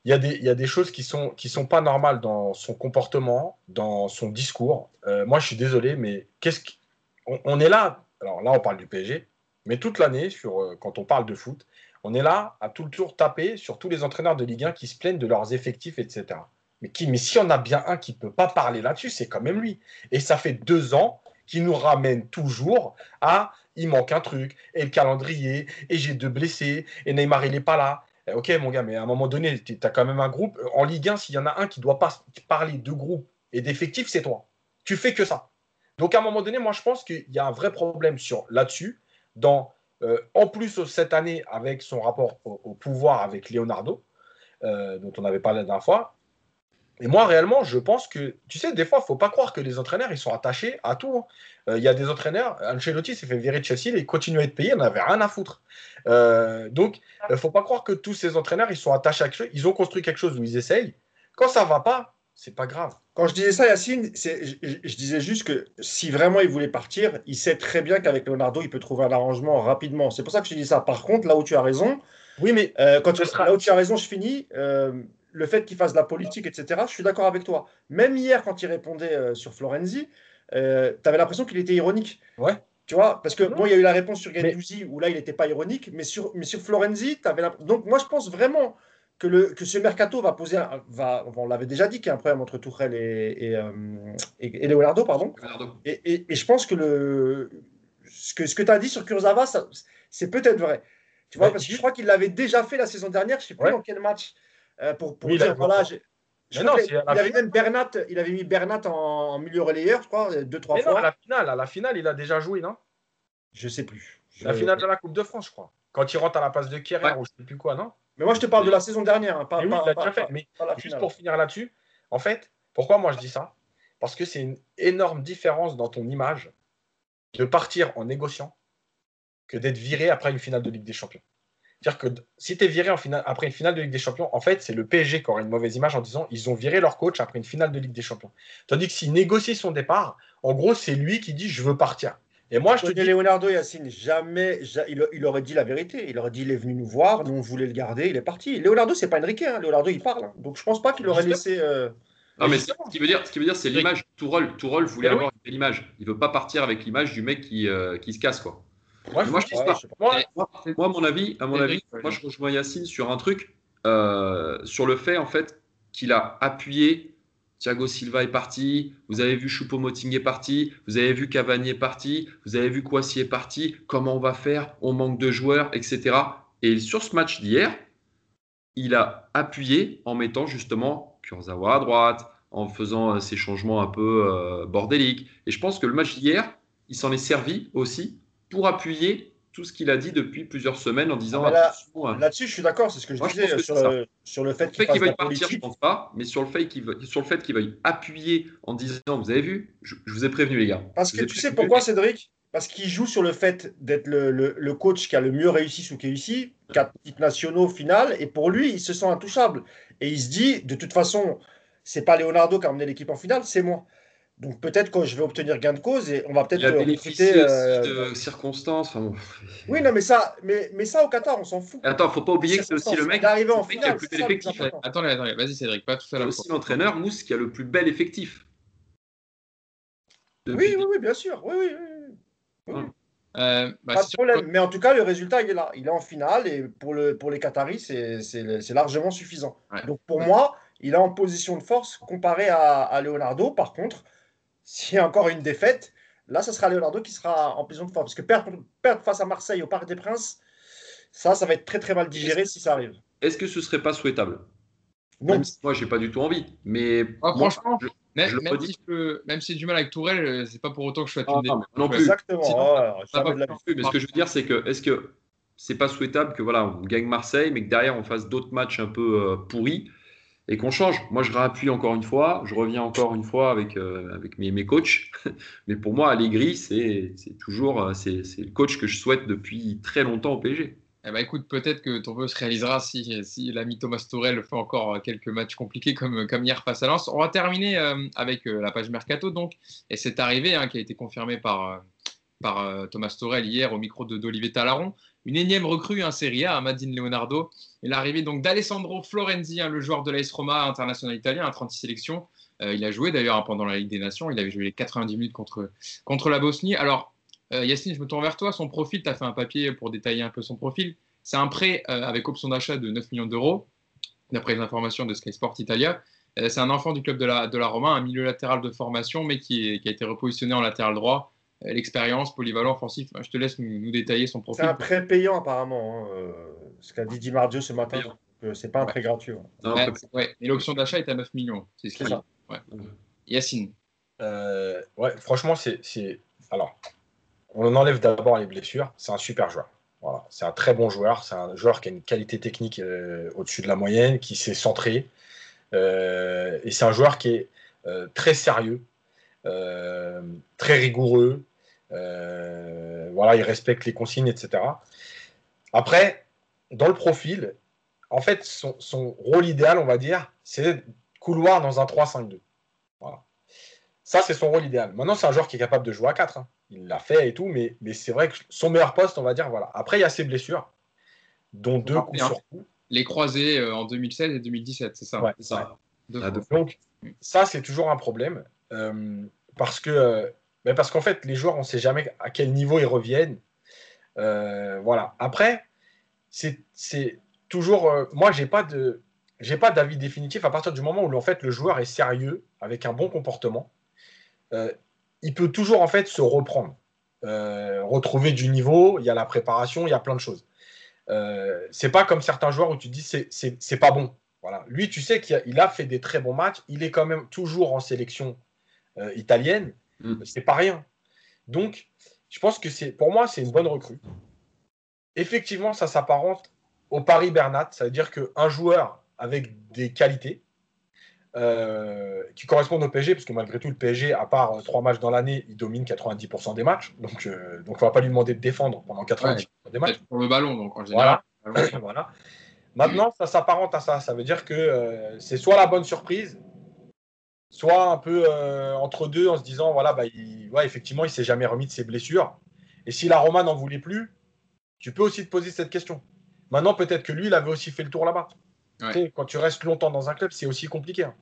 [SPEAKER 3] il y a des, il y a des choses qui sont qui sont pas normales dans son comportement, dans son discours. Euh, moi je suis désolé mais qu'est-ce qui- on, on est là alors là on parle du PSG mais toute l'année, euh, quand on parle de foot, on est là à tout le tour taper sur tous les entraîneurs de Ligue 1 qui se plaignent de leurs effectifs, etc. Mais, qui, mais s'il y en a bien un qui ne peut pas parler là-dessus, c'est quand même lui. Et ça fait deux ans qu'il nous ramène toujours à il manque un truc, et le calendrier, et j'ai deux blessés, et Neymar il n'est pas là. Eh, Ok mon gars, mais à un moment donné, tu as quand même un groupe. En Ligue 1, s'il y en a un qui doit pas parler de groupe et d'effectifs, c'est toi. Tu fais que ça. Donc à un moment donné, moi je pense qu'il y a un vrai problème là-dessus dans, euh, en plus cette année avec son rapport au, pouvoir avec Leonardo, euh, dont on avait parlé la dernière fois. Et moi, réellement, je pense que, tu sais, des fois, il ne faut pas croire que les entraîneurs, ils sont attachés à tout. hein. Euh, Il y a des entraîneurs, Ancelotti s'est fait virer de Chelsea, il continue à être payé, il n'avait rien à foutre. Donc, il ne faut pas croire que tous ces entraîneurs, ils sont attachés à quelque chose. Ils ont construit quelque chose où ils essayent. Quand ça ne va pas, c'est pas grave.
[SPEAKER 2] Quand je disais ça, Yacine, je, disais juste que si vraiment il voulait partir, il sait très bien qu'avec Leonardo, il peut trouver un arrangement rapidement. C'est pour ça que je dis ça. Par contre, là où tu as raison,
[SPEAKER 3] Oui, mais
[SPEAKER 2] euh, quand tu, là où tu as raison, je finis. euh, le fait qu'il fasse de la politique, etc., je suis d'accord avec toi. Même hier, quand il répondait euh, sur Florenzi, tu avais l'impression qu'il était ironique.
[SPEAKER 3] Ouais.
[SPEAKER 2] Tu vois, parce que
[SPEAKER 3] Non.
[SPEAKER 2] bon, il y a eu la réponse sur
[SPEAKER 3] Mais-
[SPEAKER 2] Gendouzi où là, il n'était pas ironique, mais sur, mais sur Florenzi, tu avais Donc, moi, je pense vraiment que, le, que ce mercato va poser. un- va, on l'avait déjà dit qu'il y a un problème entre Tourelle et, et, euh, et- et Leonardo, pardon.
[SPEAKER 1] Leonardo.
[SPEAKER 2] Et, et- et je pense que le, ce que, ce que tu as dit sur Kurzawa, ça- c'est peut-être vrai. Tu vois,
[SPEAKER 3] Ouais,
[SPEAKER 2] parce que je crois qu'il l'avait déjà fait la saison dernière, je ne sais plus
[SPEAKER 3] Ouais.
[SPEAKER 2] dans quel match, euh, pour, pour
[SPEAKER 3] Oui,
[SPEAKER 2] dire voilà. je
[SPEAKER 3] non,
[SPEAKER 2] il avait
[SPEAKER 3] finale.
[SPEAKER 2] même Bernat, il avait mis Bernat en, en milieu relayeur, je crois, deux, trois
[SPEAKER 3] Mais non,
[SPEAKER 2] fois.
[SPEAKER 3] à la finale, à la finale, il a déjà joué, non?
[SPEAKER 2] Je sais plus.
[SPEAKER 3] La finale de la Coupe de France, je crois. Quand il rentre à la place de Kierer
[SPEAKER 1] Ouais.
[SPEAKER 3] ou je sais plus quoi, non?
[SPEAKER 2] Mais moi, je te parle de la saison dernière, hein, pas,
[SPEAKER 3] Mais oui,
[SPEAKER 2] pas- pas-
[SPEAKER 3] fait. juste pour finir là-dessus, en fait, pourquoi moi je dis ça? Parce que c'est une énorme différence dans ton image de partir en négociant que d'être viré après une finale de Ligue des Champions. C'est-à-dire que si tu es viré en finale, après une finale de Ligue des Champions, en fait, c'est le PSG qui aura une mauvaise image en disant ils ont viré leur coach après une finale de Ligue des Champions. Tandis que s'il négocie son départ, en gros, c'est lui qui dit je veux partir. Et moi, je te dis,
[SPEAKER 2] Leonardo Yacine, jamais, ja- il, il aurait dit la vérité. Il aurait dit il est venu nous voir, nous on voulait le garder, il est parti. Leonardo, c'est pas Enrique, hein. Leonardo il parle. hein. Donc je pense pas qu'il aurait laissé. euh,
[SPEAKER 1] Non, mais ce qui veut dire, ce qui veut dire, c'est l'image. Tourol, Tourol voulait
[SPEAKER 3] oui.
[SPEAKER 1] avoir une belle image. Il veut pas partir avec l'image du mec qui, euh, qui se casse, quoi.
[SPEAKER 3] moi, je
[SPEAKER 1] je pense
[SPEAKER 2] ouais,
[SPEAKER 1] pas.
[SPEAKER 2] je pas.
[SPEAKER 3] moi,
[SPEAKER 1] Et Moi, à mon avis, à mon avis, moi, je rejoins Yacine sur un truc, euh, sur le fait, en fait, qu'il a appuyé. Thiago Silva est parti, vous avez vu Choupo-Moting est parti, vous avez vu Cavani est parti, vous avez vu Kouassi est parti, comment on va faire, on manque de joueurs, etc. Et sur ce match d'hier, il a appuyé en mettant justement Kurzawa à droite, en faisant euh, ces changements un peu euh, bordéliques. Et je pense que le match d'hier, il s'en est servi aussi pour appuyer tout ce qu'il a dit depuis plusieurs semaines en disant
[SPEAKER 2] Ah, là-
[SPEAKER 1] euh,
[SPEAKER 2] Là-dessus, je suis d'accord, c'est ce que je
[SPEAKER 1] Moi,
[SPEAKER 2] disais sur, le, sur le fait qu'il la
[SPEAKER 1] veuille partir, je pense pas, mais sur le fait qu'il veuille, sur le fait qu'il veuille appuyer en disant, vous avez vu, je, je vous ai prévenu les gars.
[SPEAKER 2] Parce que tu sais pourquoi, Cédric? Parce qu'il joue sur le fait d'être le, le, coach qui a le mieux réussi sous KUC, quatre titres nationaux final, et pour lui, il se sent intouchable. Et il se dit, de toute façon, c'est pas Leonardo qui a emmené l'équipe en finale, c'est moi. Donc peut-être que je vais obtenir gain de cause et on va peut-être
[SPEAKER 4] bénéficier euh... de circonstances.
[SPEAKER 2] Oui, non, mais ça, mais, mais ça au Qatar, on s'en fout.
[SPEAKER 4] Attends, faut pas oublier que c'est aussi le mec
[SPEAKER 2] qui en finale,
[SPEAKER 4] a le plus bel effectif.
[SPEAKER 1] Attendez, attendez, vas-y Cédric, pas tout
[SPEAKER 4] à C'est aussi l'entraîneur Mousse qui a le plus bel effectif.
[SPEAKER 2] Oui, oui, oui, bien sûr. Oui, oui, oui. Euh, bah, pas de problème. Mais en tout cas, le résultat, il est là. Il est en finale et pour, le, pour les Qataris, c'est largement suffisant. Donc pour moi, il est en position de force comparé à, à Leonardo. Par contre, s'il y a encore une défaite, là, ce sera Leonardo qui sera en position de force. Parce que perdre, perdre face à Marseille au Parc des Princes, ça, ça va être très très mal digéré si ça arrive.
[SPEAKER 4] Est-ce que ce serait pas souhaitable?
[SPEAKER 2] Non.
[SPEAKER 4] Même si moi, j'ai pas du tout envie. Mais
[SPEAKER 1] ah, franchement, même, si je même si j'ai du mal avec Tourelle, c'est pas pour autant que je souhaite une
[SPEAKER 4] ah, non, plus. Exactement. mais ce que je veux dire, c'est que est-ce que c'est pas souhaitable que voilà, on gagne Marseille, mais que derrière on fasse d'autres matchs un peu euh, pourris? Et qu'on change. Moi, je réappuie encore une fois, je reviens encore une fois avec, euh, avec mes, mes, coachs. Mais pour moi, Allegri, c'est toujours euh, c'est le coach que je souhaite depuis très longtemps au PSG.
[SPEAKER 1] Eh ben, écoute, peut-être que ton vœu se réalisera si, si l'ami Thomas Tourel fait encore quelques matchs compliqués comme, comme hier face à Lens. On va terminer euh, avec la page Mercato, donc. Et c'est arrivé, hein, qui a été confirmé par, par Thomas Tourel hier au micro d'Olivier Talaron une énième recrue en Serie A, Madine Leonardo. Et l'arrivée donc d'Alessandro Florenzi, hein, le joueur de l'AS Roma international italien, à 36 sélections. Euh, il a joué d'ailleurs hein, pendant la Ligue des Nations. Il avait joué les 90 minutes contre, contre la Bosnie. Alors, euh, Yacine, je me tourne vers toi. Son profil, tu as fait un papier pour détailler un peu son profil. C'est un prêt euh, avec option d'achat de 9 millions d'euros, d'après les informations de Sky Sport Italia. c'est un enfant du club de la, de la Roma, un milieu latéral de formation, mais qui, qui a été repositionné en latéral droit euh, l'expérience, polyvalent, offensif. Je te laisse nous, détailler son profil.
[SPEAKER 2] C'est un prêt payant apparemment, hein, euh, ce qu'a dit Di Mardio ce matin. Euh, c'est pas un prêt gratuit.
[SPEAKER 1] Ouais. Et l'option d'achat est à 9 millions. C'est ce ça. Ouais. Yacine.
[SPEAKER 3] ouais, franchement, c'est. Alors, on enlève d'abord les blessures. C'est un super joueur. Voilà. C'est un très bon joueur. C'est un joueur qui a une qualité technique au-dessus de la moyenne, qui s'est centré. et c'est un joueur qui est très sérieux, euh, très rigoureux. Euh, voilà, il respecte les consignes, etc. Après, dans le profil, en fait, son, rôle idéal, on va dire, c'est couloir dans un 3-5-2. Voilà. Ça, c'est son rôle idéal. Maintenant, c'est un joueur qui est capable de jouer à 4. Hein. Il l'a fait et tout, mais, mais c'est vrai que son meilleur poste, on va dire, voilà. Après, il y a ses blessures, dont deux coups sur coup.
[SPEAKER 1] Les croisés euh, en 2016 et 2017, c'est ça,
[SPEAKER 3] ça. Donc, ça, c'est toujours un problème. Euh, parce que ben parce qu'en fait, les joueurs, on ne sait jamais à quel niveau ils reviennent. Euh, voilà. Après, c'est toujours. Euh, moi, j'ai pas de. J'ai pas d'avis définitif à partir du moment où en fait le joueur est sérieux avec un bon comportement. il peut toujours en fait se reprendre, retrouver du niveau. Il y a la préparation, il y a plein de choses. c'est pas comme certains joueurs où tu dis c'est c'est pas bon. Voilà. Lui, tu sais qu'il a, a, fait des très bons matchs. Il est quand même toujours en sélection euh, italienne, mm. c'est pas rien. Donc, je pense que c'est, pour moi, c'est une bonne recrue. Effectivement, ça s'apparente au Paris Bernat, ça veut dire qu'un joueur avec des qualités euh, qui correspondent au PSG, parce que malgré tout, le PSG, à part euh, trois matchs dans l'année, il domine 90% des matchs. Donc, donc on va pas lui demander de défendre pendant 90% des matchs.
[SPEAKER 1] Pour le ballon, donc en général.
[SPEAKER 3] Voilà. Maintenant, ça s'apparente à ça. Ça veut dire que c'est soit la bonne surprise, soit un peu euh, entre deux en se disant voilà, bah, il, ouais, effectivement, il s'est jamais remis de ses blessures. Et si la Roma n'en voulait plus, tu peux aussi te poser cette question. Maintenant, peut-être que lui, il avait aussi fait le tour là-bas. quand tu restes longtemps dans un club, c'est aussi compliqué. Hein.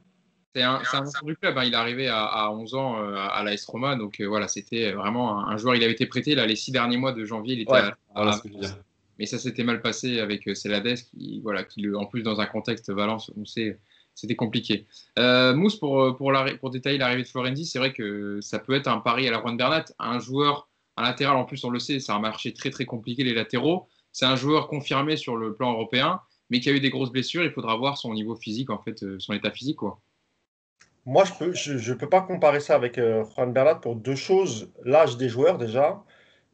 [SPEAKER 1] C'est un, un du club. Hein. Il est arrivé à, 11 ans euh, à l'AS Roma. Donc euh, voilà, c'était vraiment un, joueur. Il avait été prêté là, les six derniers mois de janvier. Il était à, mais ça s'était mal passé avec Celades, qui, voilà, qui en plus dans un contexte Valence, on sait c'était compliqué. Euh, Mousse, pour, pour, pour détailler l'arrivée de Florenzi, c'est vrai que ça peut être un pari à la Juan Bernat. Un joueur, un latéral, en plus, on le sait, c'est un marché très très compliqué, les latéraux. C'est un joueur confirmé sur le plan européen, mais qui a eu des grosses blessures. Il faudra voir son niveau physique, en fait, euh, son état physique. Quoi.
[SPEAKER 2] Moi, je ne peux, je, peux pas comparer ça avec euh, Juan Bernat pour deux choses. L'âge des joueurs, déjà,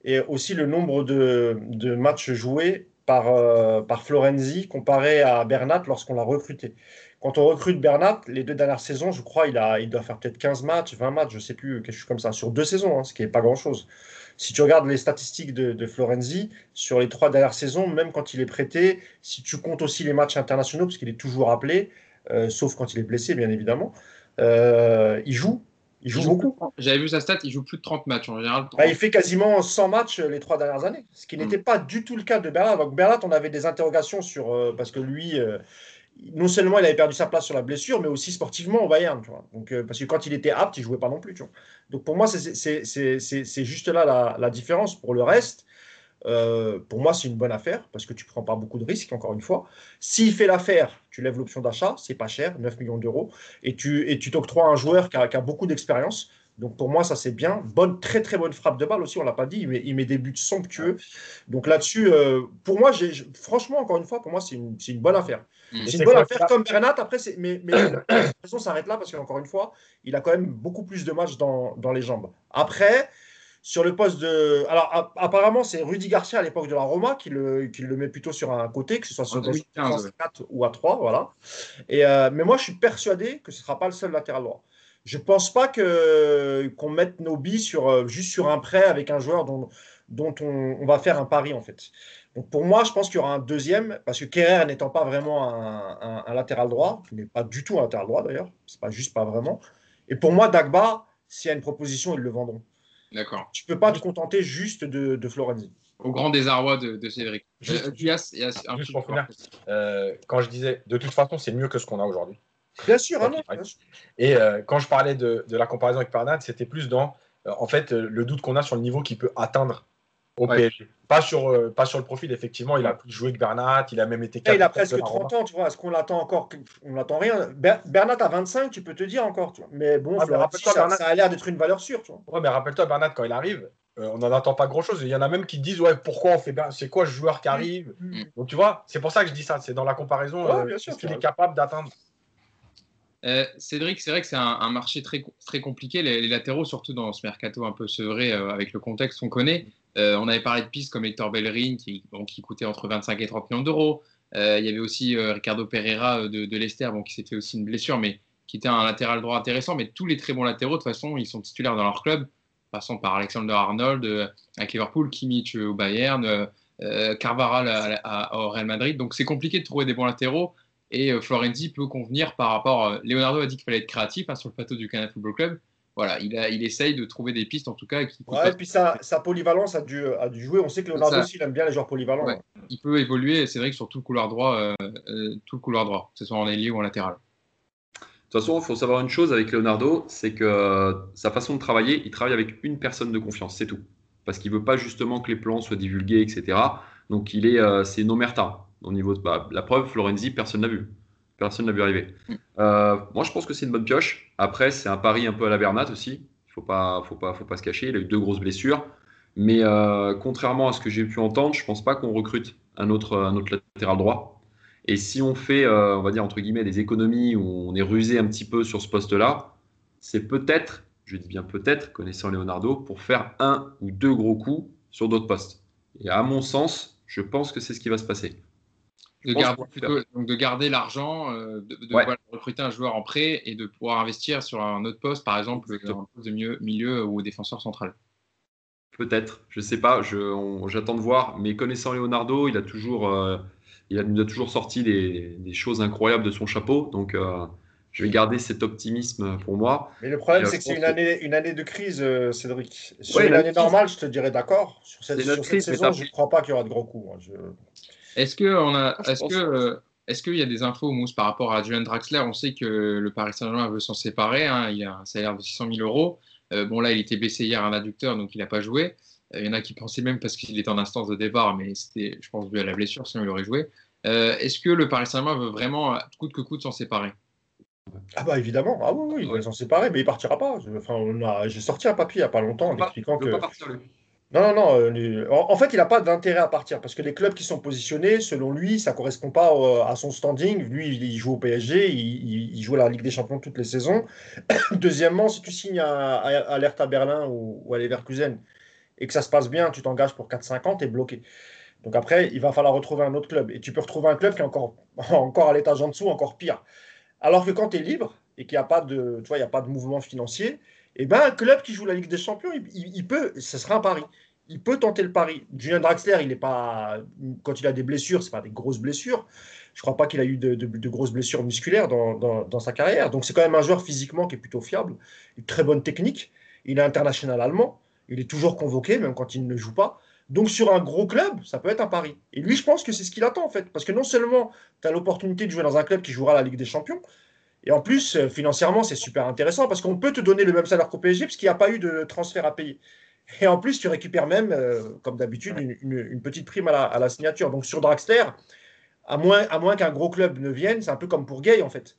[SPEAKER 2] et aussi le nombre de, de matchs joués par, par Florenzi comparé à Bernat lorsqu'on l'a recruté. quand on recrute Bernat, les deux dernières saisons, je crois, il, a, il doit faire peut-être 15 matchs, 20 matchs, je ne sais plus, quelque chose comme ça, sur deux saisons, hein, ce qui n'est pas grand-chose. Si tu regardes les statistiques de, Florenzi, sur les trois dernières saisons, même quand il est prêté, si tu comptes aussi les matchs internationaux, parce qu'il est toujours appelé, euh, sauf quand il est blessé, bien évidemment, euh, il joue. Il joue, beaucoup.
[SPEAKER 1] J'avais vu sa stat, il joue plus de 30 matchs en général.
[SPEAKER 2] Bah, il fait quasiment 100 matchs euh, les trois dernières années, ce qui mm. n'était pas du tout le cas de Bernat. Donc Bernat, on avait des interrogations sur euh, parce que lui, non seulement il avait perdu sa place sur la blessure, mais aussi sportivement au Bayern. Tu vois. Donc, parce que quand il était apte, il jouait pas non plus. Tu vois. Donc pour moi, c'est juste là la, différence. Pour le reste, euh, pour moi, c'est une bonne affaire parce que tu prends pas beaucoup de risques, encore une fois. S'il fait l'affaire, tu lèves l'option d'achat, c'est pas cher, 9 millions d'euros, et tu et t'octroies un joueur qui a, qui a beaucoup d'expérience. Donc pour moi, ça c'est bien. Bonne, très très bonne frappe de balle aussi, on l'a pas dit, il met, il met des buts somptueux. Donc là-dessus, euh, pour moi, franchement, encore une fois, pour moi, c'est une, une, bonne affaire. Mmh. C'est une bonne affaire comme Bernat. Après, mais, mais la s'arrête là parce qu'encore une fois, il a quand même beaucoup plus de matchs dans, dans les jambes. Après, sur le poste de. Alors, apparemment, c'est Rudy Garcia à l'époque de la Roma qui le, qui le met plutôt sur un côté, que ce soit sur le 4 ou à 3. Voilà. Et, euh, mais moi, je suis persuadé que ce ne sera pas le seul latéral droit. Je ne pense pas qu'on mette nos billes sur, euh, juste sur un prêt avec un joueur dont, dont on, on, va faire un pari, en fait. Donc, pour moi, je pense qu'il y aura un deuxième, parce que Kerrer n'étant pas vraiment un, un, latéral droit, qui n'est pas du tout un latéral droit d'ailleurs, c'est pas juste pas vraiment. Et pour moi, Dagba, s'il y a une proposition, ils le vendront.
[SPEAKER 1] D'accord.
[SPEAKER 2] Tu peux pas te contenter juste de, de Florenzi.
[SPEAKER 1] Au grand désarroi de, de Cédric.
[SPEAKER 3] Juste, euh, un juste pour finir, euh, quand je disais, de toute façon, c'est mieux que ce qu'on a aujourd'hui.
[SPEAKER 2] Bien sûr, hein,
[SPEAKER 3] Et euh, quand je parlais de, de, la comparaison avec Pernat, c'était plus dans, en fait, le doute qu'on a sur le niveau qu'il peut atteindre au PSG. Pas sur, euh, pas sur le profil, effectivement, il a plus joué que Bernat, il a même été
[SPEAKER 2] Il a presque 30 ans, tu vois. Est-ce qu'on l'attend encore On n'attend rien. Bernat a 25, tu peux te dire encore, tu vois. Mais bon, ah, ça, ça, a l'air d'être une valeur sûre, tu vois.
[SPEAKER 3] Ouais, mais rappelle-toi, Bernat, quand il arrive, euh, on n'en attend pas grand-chose. Il y en a même qui disent, ouais, pourquoi on fait C'est quoi ce joueur qui mm. arrive mm. Donc, tu vois, c'est pour ça que je dis ça. C'est dans la comparaison, euh, ce qu'il est capable d'atteindre.
[SPEAKER 1] Cédric, c'est vrai que c'est un, marché très, très compliqué, les, latéraux, surtout dans ce mercato un peu sevré avec le contexte qu'on connaît. Euh, on avait parlé de pistes comme Hector Bellerin, qui, coûtait entre 25 et 30 millions d'euros. Euh, il y avait aussi euh, Ricardo Pereira de, de Leicester, bon, qui s'est fait aussi une blessure, mais qui était un latéral droit intéressant. Mais tous les très bons latéraux, de toute façon, ils sont titulaires dans leur club, passant par Alexander Arnold avec Liverpool, Kimmich au Bayern, Carvaral au Real Madrid. Donc c'est compliqué de trouver des bons latéraux. Et Florenzi peut convenir par rapport. Leonardo a dit qu'il fallait être créatif hein, sur le plateau du Canada Football Club voilà, il, a, il essaye de trouver des pistes en tout cas. Qui
[SPEAKER 2] ouais, et puis sa, sa, polyvalence a dû, a dû jouer. On sait que Leonardo aussi, il aime bien les joueurs polyvalents.
[SPEAKER 1] Il peut évoluer, c'est vrai que sur tout le couloir droit, euh, euh, tout le couloir droit, que ce soit en ailier ou en latéral.
[SPEAKER 4] De toute façon, il faut savoir une chose avec Leonardo, c'est que euh, sa façon de travailler, il travaille avec une personne de confiance, c'est tout. Parce qu'il ne veut pas justement que les plans soient divulgués, etc. Donc il est, c'est Nomerta au niveau de bah, la preuve. Florenzi, personne n'a vu. Personne n'a vu arriver. Mm. Euh, moi, je pense que c'est une bonne pioche. Après, c'est un pari un peu à la Bernat aussi. Il faut pas, faut pas, faut pas se cacher. Il a eu deux grosses blessures. Mais euh, contrairement à ce que j'ai pu entendre, je pense pas qu'on recrute un autre, un autre latéral droit. Et si on fait, euh, on va dire entre guillemets, des économies où on est rusé un petit peu sur ce poste-là, c'est peut-être, je dis bien peut-être, connaissant Leonardo, pour faire un ou deux gros coups sur d'autres postes. Et à mon sens, je pense que c'est ce qui va se passer.
[SPEAKER 1] De garder, donc de garder l'argent, euh, de, de recruter un joueur en prêt et de pouvoir investir sur un autre poste, par exemple, un poste de milieu, milieu ou défenseur central.
[SPEAKER 4] Peut-être, je ne sais pas, j'attends de voir. Mais connaissant Leonardo, il a toujours, euh, il a, nous a toujours sorti des, des, choses incroyables de son chapeau. Donc, euh, je vais garder cet optimisme pour moi.
[SPEAKER 2] Mais le problème, c'est que c'est une année, une année de crise, Cédric. Sur une année normale, je te dirais d'accord. Sur cette, sur cette saison, je ne crois pas qu'il y aura de gros coups. Hein. Je...
[SPEAKER 1] Est-ce que on a, ah, est-ce que euh, est-ce qu'il y a des infos, Mousse, par rapport à Julian Draxler? On sait que le Paris Saint-Germain veut s'en séparer. Hein, il a un salaire de 600 000 euros. Euh, bon, là, il était blessé hier à un adducteur, donc il n'a pas joué. Euh, il y en a qui pensaient même parce qu'il était en instance de départ, mais c'était, je pense, dû à la blessure, sinon il aurait joué. est-ce que le Paris Saint-Germain veut vraiment, coûte que coûte, s'en séparer?
[SPEAKER 2] Ah bah évidemment, ah oui, oui il va s'en séparer, mais il partira pas. Enfin, j'ai sorti un papier il n'y a pas longtemps en expliquant que. Non, non, non. Euh, en, fait, il n'a pas d'intérêt à partir parce que les clubs qui sont positionnés, selon lui, ça ne correspond pas à son standing. Lui, il joue au PSG, il, joue à la Ligue des Champions toutes les saisons. Deuxièmement, si tu signes à, à Berlin ou, à Leverkusen et que ça se passe bien, tu t'engages pour 4-5 ans, tu es bloqué. Donc après, il va falloir retrouver un autre club. Et tu peux retrouver un club qui est encore, encore à l'étage en dessous, encore pire. Alors que quand tu es libre et qu'il n'y a a pas de mouvement financier, et ben un club qui joue la Ligue des Champions, il, peut, ce sera un pari. Il peut tenter le pari. Julien Draxler, il est pas, quand il a des blessures, c'est pas des grosses blessures. Je crois pas qu'il a eu de, grosses blessures musculaires dans, dans- dans sa carrière. Donc c'est quand même un joueur physiquement qui est plutôt fiable, une très bonne technique. Il est international allemand. Il est toujours convoqué, même quand il ne joue pas. Donc sur un gros club, ça peut être un pari. Et lui, je pense que c'est ce qu'il attend en fait. Parce que non seulement tu as l'opportunité de jouer dans un club qui jouera la Ligue des Champions, et en plus, euh, financièrement, c'est super intéressant parce qu'on peut te donner le même salaire qu'au PSG parce qu'il n'y a pas eu de transfert à payer. Et en plus, tu récupères même, euh, comme d'habitude, une, une- une petite prime à la, à la signature. Donc sur Draxler, à moins, à moins qu'un gros club ne vienne, c'est un peu comme pour Gay en fait.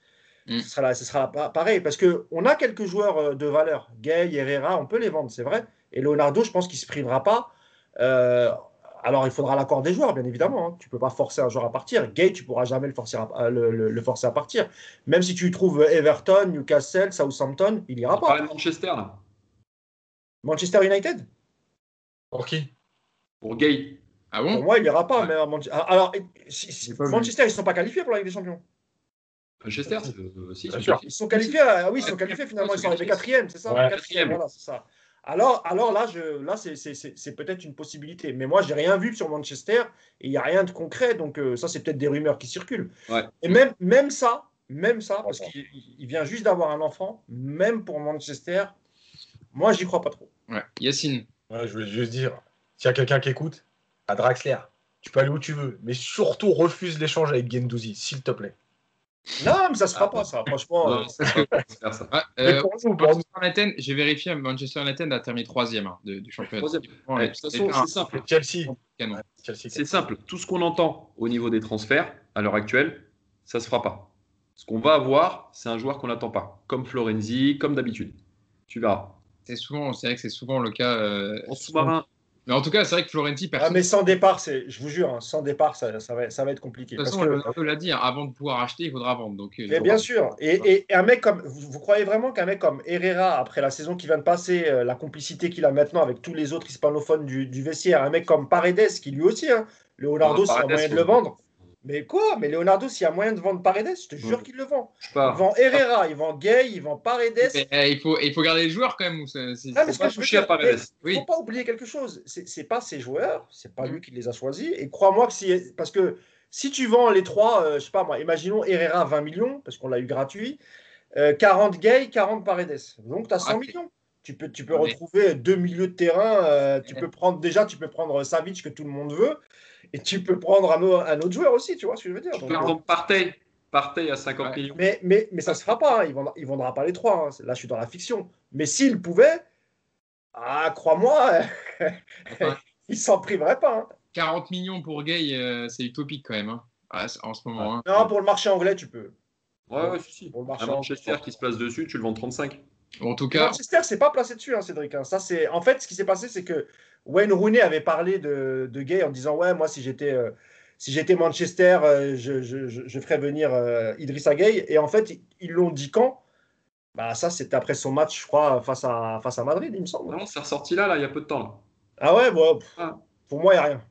[SPEAKER 1] Mm.
[SPEAKER 2] Ce sera, là- ce sera pa- pareil parce qu'on a quelques joueurs euh, de valeur. Gay, Herrera, on peut les vendre, c'est vrai. Et Leonardo, je pense qu'il ne se privera pas. Euh, alors, il faudra l'accord des joueurs, bien évidemment. hein. Tu ne peux pas forcer un joueur à partir. Gay, tu ne pourras jamais le forcer, à, à- le, le- le forcer à partir. Même si tu trouves Everton, Newcastle, Southampton, il n'ira pas.
[SPEAKER 4] de Manchester, là.
[SPEAKER 2] Manchester United?
[SPEAKER 3] Pour qui?
[SPEAKER 4] Pour Gay.
[SPEAKER 1] Ah
[SPEAKER 2] Pour
[SPEAKER 1] bon
[SPEAKER 2] moi, il n'ira pas.
[SPEAKER 1] Ouais.
[SPEAKER 2] mais à Manche- Alors, si- si-
[SPEAKER 1] J'ai pas vu.
[SPEAKER 2] Manchester, ils ne sont pas qualifiés pour la Ligue des Champions.
[SPEAKER 4] Manchester, c'est- euh, si,
[SPEAKER 3] sûr.
[SPEAKER 2] Ils sont qualifiés. Ah oui, ils sont qualifiés finalement. Ils sont arrivés quatrième, c'est ça?
[SPEAKER 3] Ouais.
[SPEAKER 2] Quatrième, voilà, c'est ça. Alors, alors là, je, là, c'est- peut-être une possibilité. Mais moi, j'ai rien vu sur Manchester et il n'y a rien de concret. Donc, euh, ça, c'est peut-être des rumeurs qui circulent.
[SPEAKER 4] Ouais.
[SPEAKER 2] Et même, même ça, même ça, parce qu'il il vient juste d'avoir un enfant, même pour Manchester, moi, j'y crois pas trop.
[SPEAKER 1] Ouais. Yacine.
[SPEAKER 3] Ouais, je voulais juste dire, s'il y a quelqu'un qui écoute, à Draxler, tu peux aller où tu veux, mais surtout refuse l'échange avec Gendouzi, s'il te plaît.
[SPEAKER 2] Non, mais ça se fera
[SPEAKER 4] Ah.
[SPEAKER 2] pas, ça. Franchement,
[SPEAKER 4] Non,
[SPEAKER 2] euh,
[SPEAKER 4] ça.
[SPEAKER 1] Euh. Manchester j'ai vérifié, Manchester United a terminé troisième hein, de- du championnat.
[SPEAKER 4] Troisième.
[SPEAKER 1] Ouais,
[SPEAKER 4] de toute façon,
[SPEAKER 1] c'est
[SPEAKER 4] simple.
[SPEAKER 3] Chelsea.
[SPEAKER 4] C'est simple. Tout ce qu'on entend au niveau des transferts, à l'heure actuelle, ça se fera pas. Ce qu'on va avoir, c'est un joueur qu'on n'attend pas, comme Florenzi, comme d'habitude. Tu verras.
[SPEAKER 1] C'est souvent, c'est vrai que c'est souvent le cas. euh,
[SPEAKER 4] En sous-marin,
[SPEAKER 1] Mais en tout cas, c'est vrai que Florenti,
[SPEAKER 2] ah,
[SPEAKER 1] personne.
[SPEAKER 2] mais sans départ, c'est, je vous jure, hein, sans départ, ça, ça, va, ça va être compliqué.
[SPEAKER 1] de toute
[SPEAKER 2] Parce
[SPEAKER 1] façon,
[SPEAKER 2] que-
[SPEAKER 1] Leonardo l'a dit, hein, avant de pouvoir acheter, il faudra vendre. Donc, euh,
[SPEAKER 2] Mais bien sûr. Et, et un mec comme. Vous, vous croyez vraiment qu'un mec comme Herrera, après la saison qui vient de passer, euh, la complicité qu'il a maintenant avec tous les autres hispanophones du, du vestiaire, un mec comme Paredes, qui lui aussi, hein, Leonardo,
[SPEAKER 4] Ah,
[SPEAKER 2] a
[SPEAKER 4] Paredes,
[SPEAKER 2] moyen de le vendre. Mais quoi? Mais Leonardo, s'il y a moyen de vendre Paredes, je te jure
[SPEAKER 4] Ouais.
[SPEAKER 2] qu'il le vend. Il vend Herrera, il vend Gay, il vend Paredes.
[SPEAKER 1] Mais, euh, il, faut, il faut garder les joueurs quand même. c'est- c'est-
[SPEAKER 2] Ah, ce
[SPEAKER 1] pas-
[SPEAKER 4] toucher à Paredes.
[SPEAKER 2] Il
[SPEAKER 1] Oui.
[SPEAKER 2] faut pas oublier quelque chose. C'est c'est pas ses joueurs, c'est pas lui qui les a choisis. Et crois-moi que si, parce que si tu vends les trois, euh, je sais pas moi, imaginons Herrera 20 millions, parce qu'on l'a eu gratuit, euh, 40 Gay, 40 Paredes. Donc tu as 100
[SPEAKER 1] Ah,
[SPEAKER 2] millions. Tu peux, tu peux
[SPEAKER 1] Ouais,
[SPEAKER 2] retrouver deux milieux de terrain. euh, tu
[SPEAKER 1] Ouais.
[SPEAKER 2] peux prendre déjà, tu peux prendre Savic que tout le monde veut, et tu peux prendre un, au- un autre joueur aussi. Tu vois ce que je veux dire
[SPEAKER 4] Tu peux prendre Partey. Partey à 50
[SPEAKER 1] Ouais.
[SPEAKER 4] millions.
[SPEAKER 2] mais, mais, mais ça se fera pas. hein. Il vendra, il vendra pas les trois. hein. Là, je suis dans la fiction. Mais s'il pouvait, ah, crois-moi,
[SPEAKER 1] Enfin,
[SPEAKER 2] il s'en priverait pas. hein.
[SPEAKER 1] 40 millions pour Gay, euh, c'est utopique quand même. hein, en ce moment. hein.
[SPEAKER 2] Non, pour le marché anglais, tu peux.
[SPEAKER 4] Ouais, ouais, si, si.
[SPEAKER 2] Pour le marché
[SPEAKER 4] Un Manchester
[SPEAKER 2] anglais.
[SPEAKER 4] qui se place dessus, tu le vends 35.
[SPEAKER 1] En tout cas,
[SPEAKER 2] Manchester, c'est pas placé dessus, hein, Cédric. hein. Ça, c'est en fait ce qui s'est passé, c'est que Wayne Rooney avait parlé de, de Gay en disant ouais, moi si j'étais euh, si j'étais Manchester, euh, je, je, ferais venir euh, Idrissa Gay. Et en fait, ils- l'ont dit quand? Bah ça, c'était après son match, je crois, face à face à Madrid, il me semble.
[SPEAKER 4] Non, c'est ressorti là, là, il y a peu de temps. Là.
[SPEAKER 2] Ah ouais, bon, pff,
[SPEAKER 4] Ah.
[SPEAKER 2] pour moi, il n'y a rien.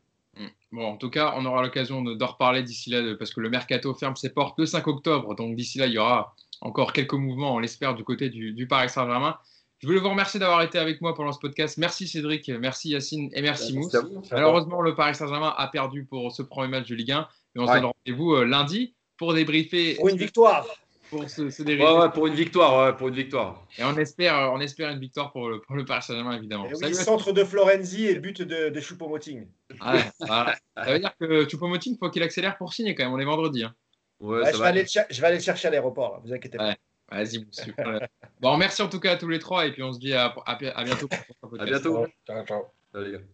[SPEAKER 1] Bon, en tout cas, on aura l'occasion de- d'en reparler d'ici là, parce que le mercato ferme ses portes le 5 octobre. Donc d'ici là, il y aura encore quelques mouvements, on l'espère, du côté du, du Paris Saint-Germain. Je voulais vous remercier d'avoir été avec moi pendant ce podcast. Merci Cédric, merci Yacine et merci Mousse. Malheureusement, le Paris Saint-Germain a perdu pour ce premier match de Ligue 1. Mais on se donne rendez-vous euh, lundi pour débriefer.
[SPEAKER 2] Pour une victoire.
[SPEAKER 1] Pour se, se
[SPEAKER 4] Ouais,
[SPEAKER 1] débriefer.
[SPEAKER 4] ouais, pour une victoire, ouais, pour une victoire.
[SPEAKER 1] Et on espère, euh, on espère une victoire pour le, pour le Paris Saint-Germain, évidemment.
[SPEAKER 2] Et oui,
[SPEAKER 1] Salut à
[SPEAKER 2] centre de Florenzi et but de, de Choupo-Moting.
[SPEAKER 1] Ouais, voilà. Ça veut dire que Choupo-Moting, il faut qu'il accélère pour signer quand même. On est vendredi. hein.
[SPEAKER 4] Ouais,
[SPEAKER 2] Ouais,
[SPEAKER 4] ça
[SPEAKER 2] je, vais
[SPEAKER 4] va.
[SPEAKER 2] aller le cher- je vais aller le chercher à l'aéroport, vous inquiétez pas.
[SPEAKER 1] Ouais. Vas-y. Bon, merci en tout cas à tous les trois et puis on se dit à, à, à bientôt.
[SPEAKER 4] À bientôt.
[SPEAKER 3] Ciao, ciao.
[SPEAKER 4] Salut, les gars.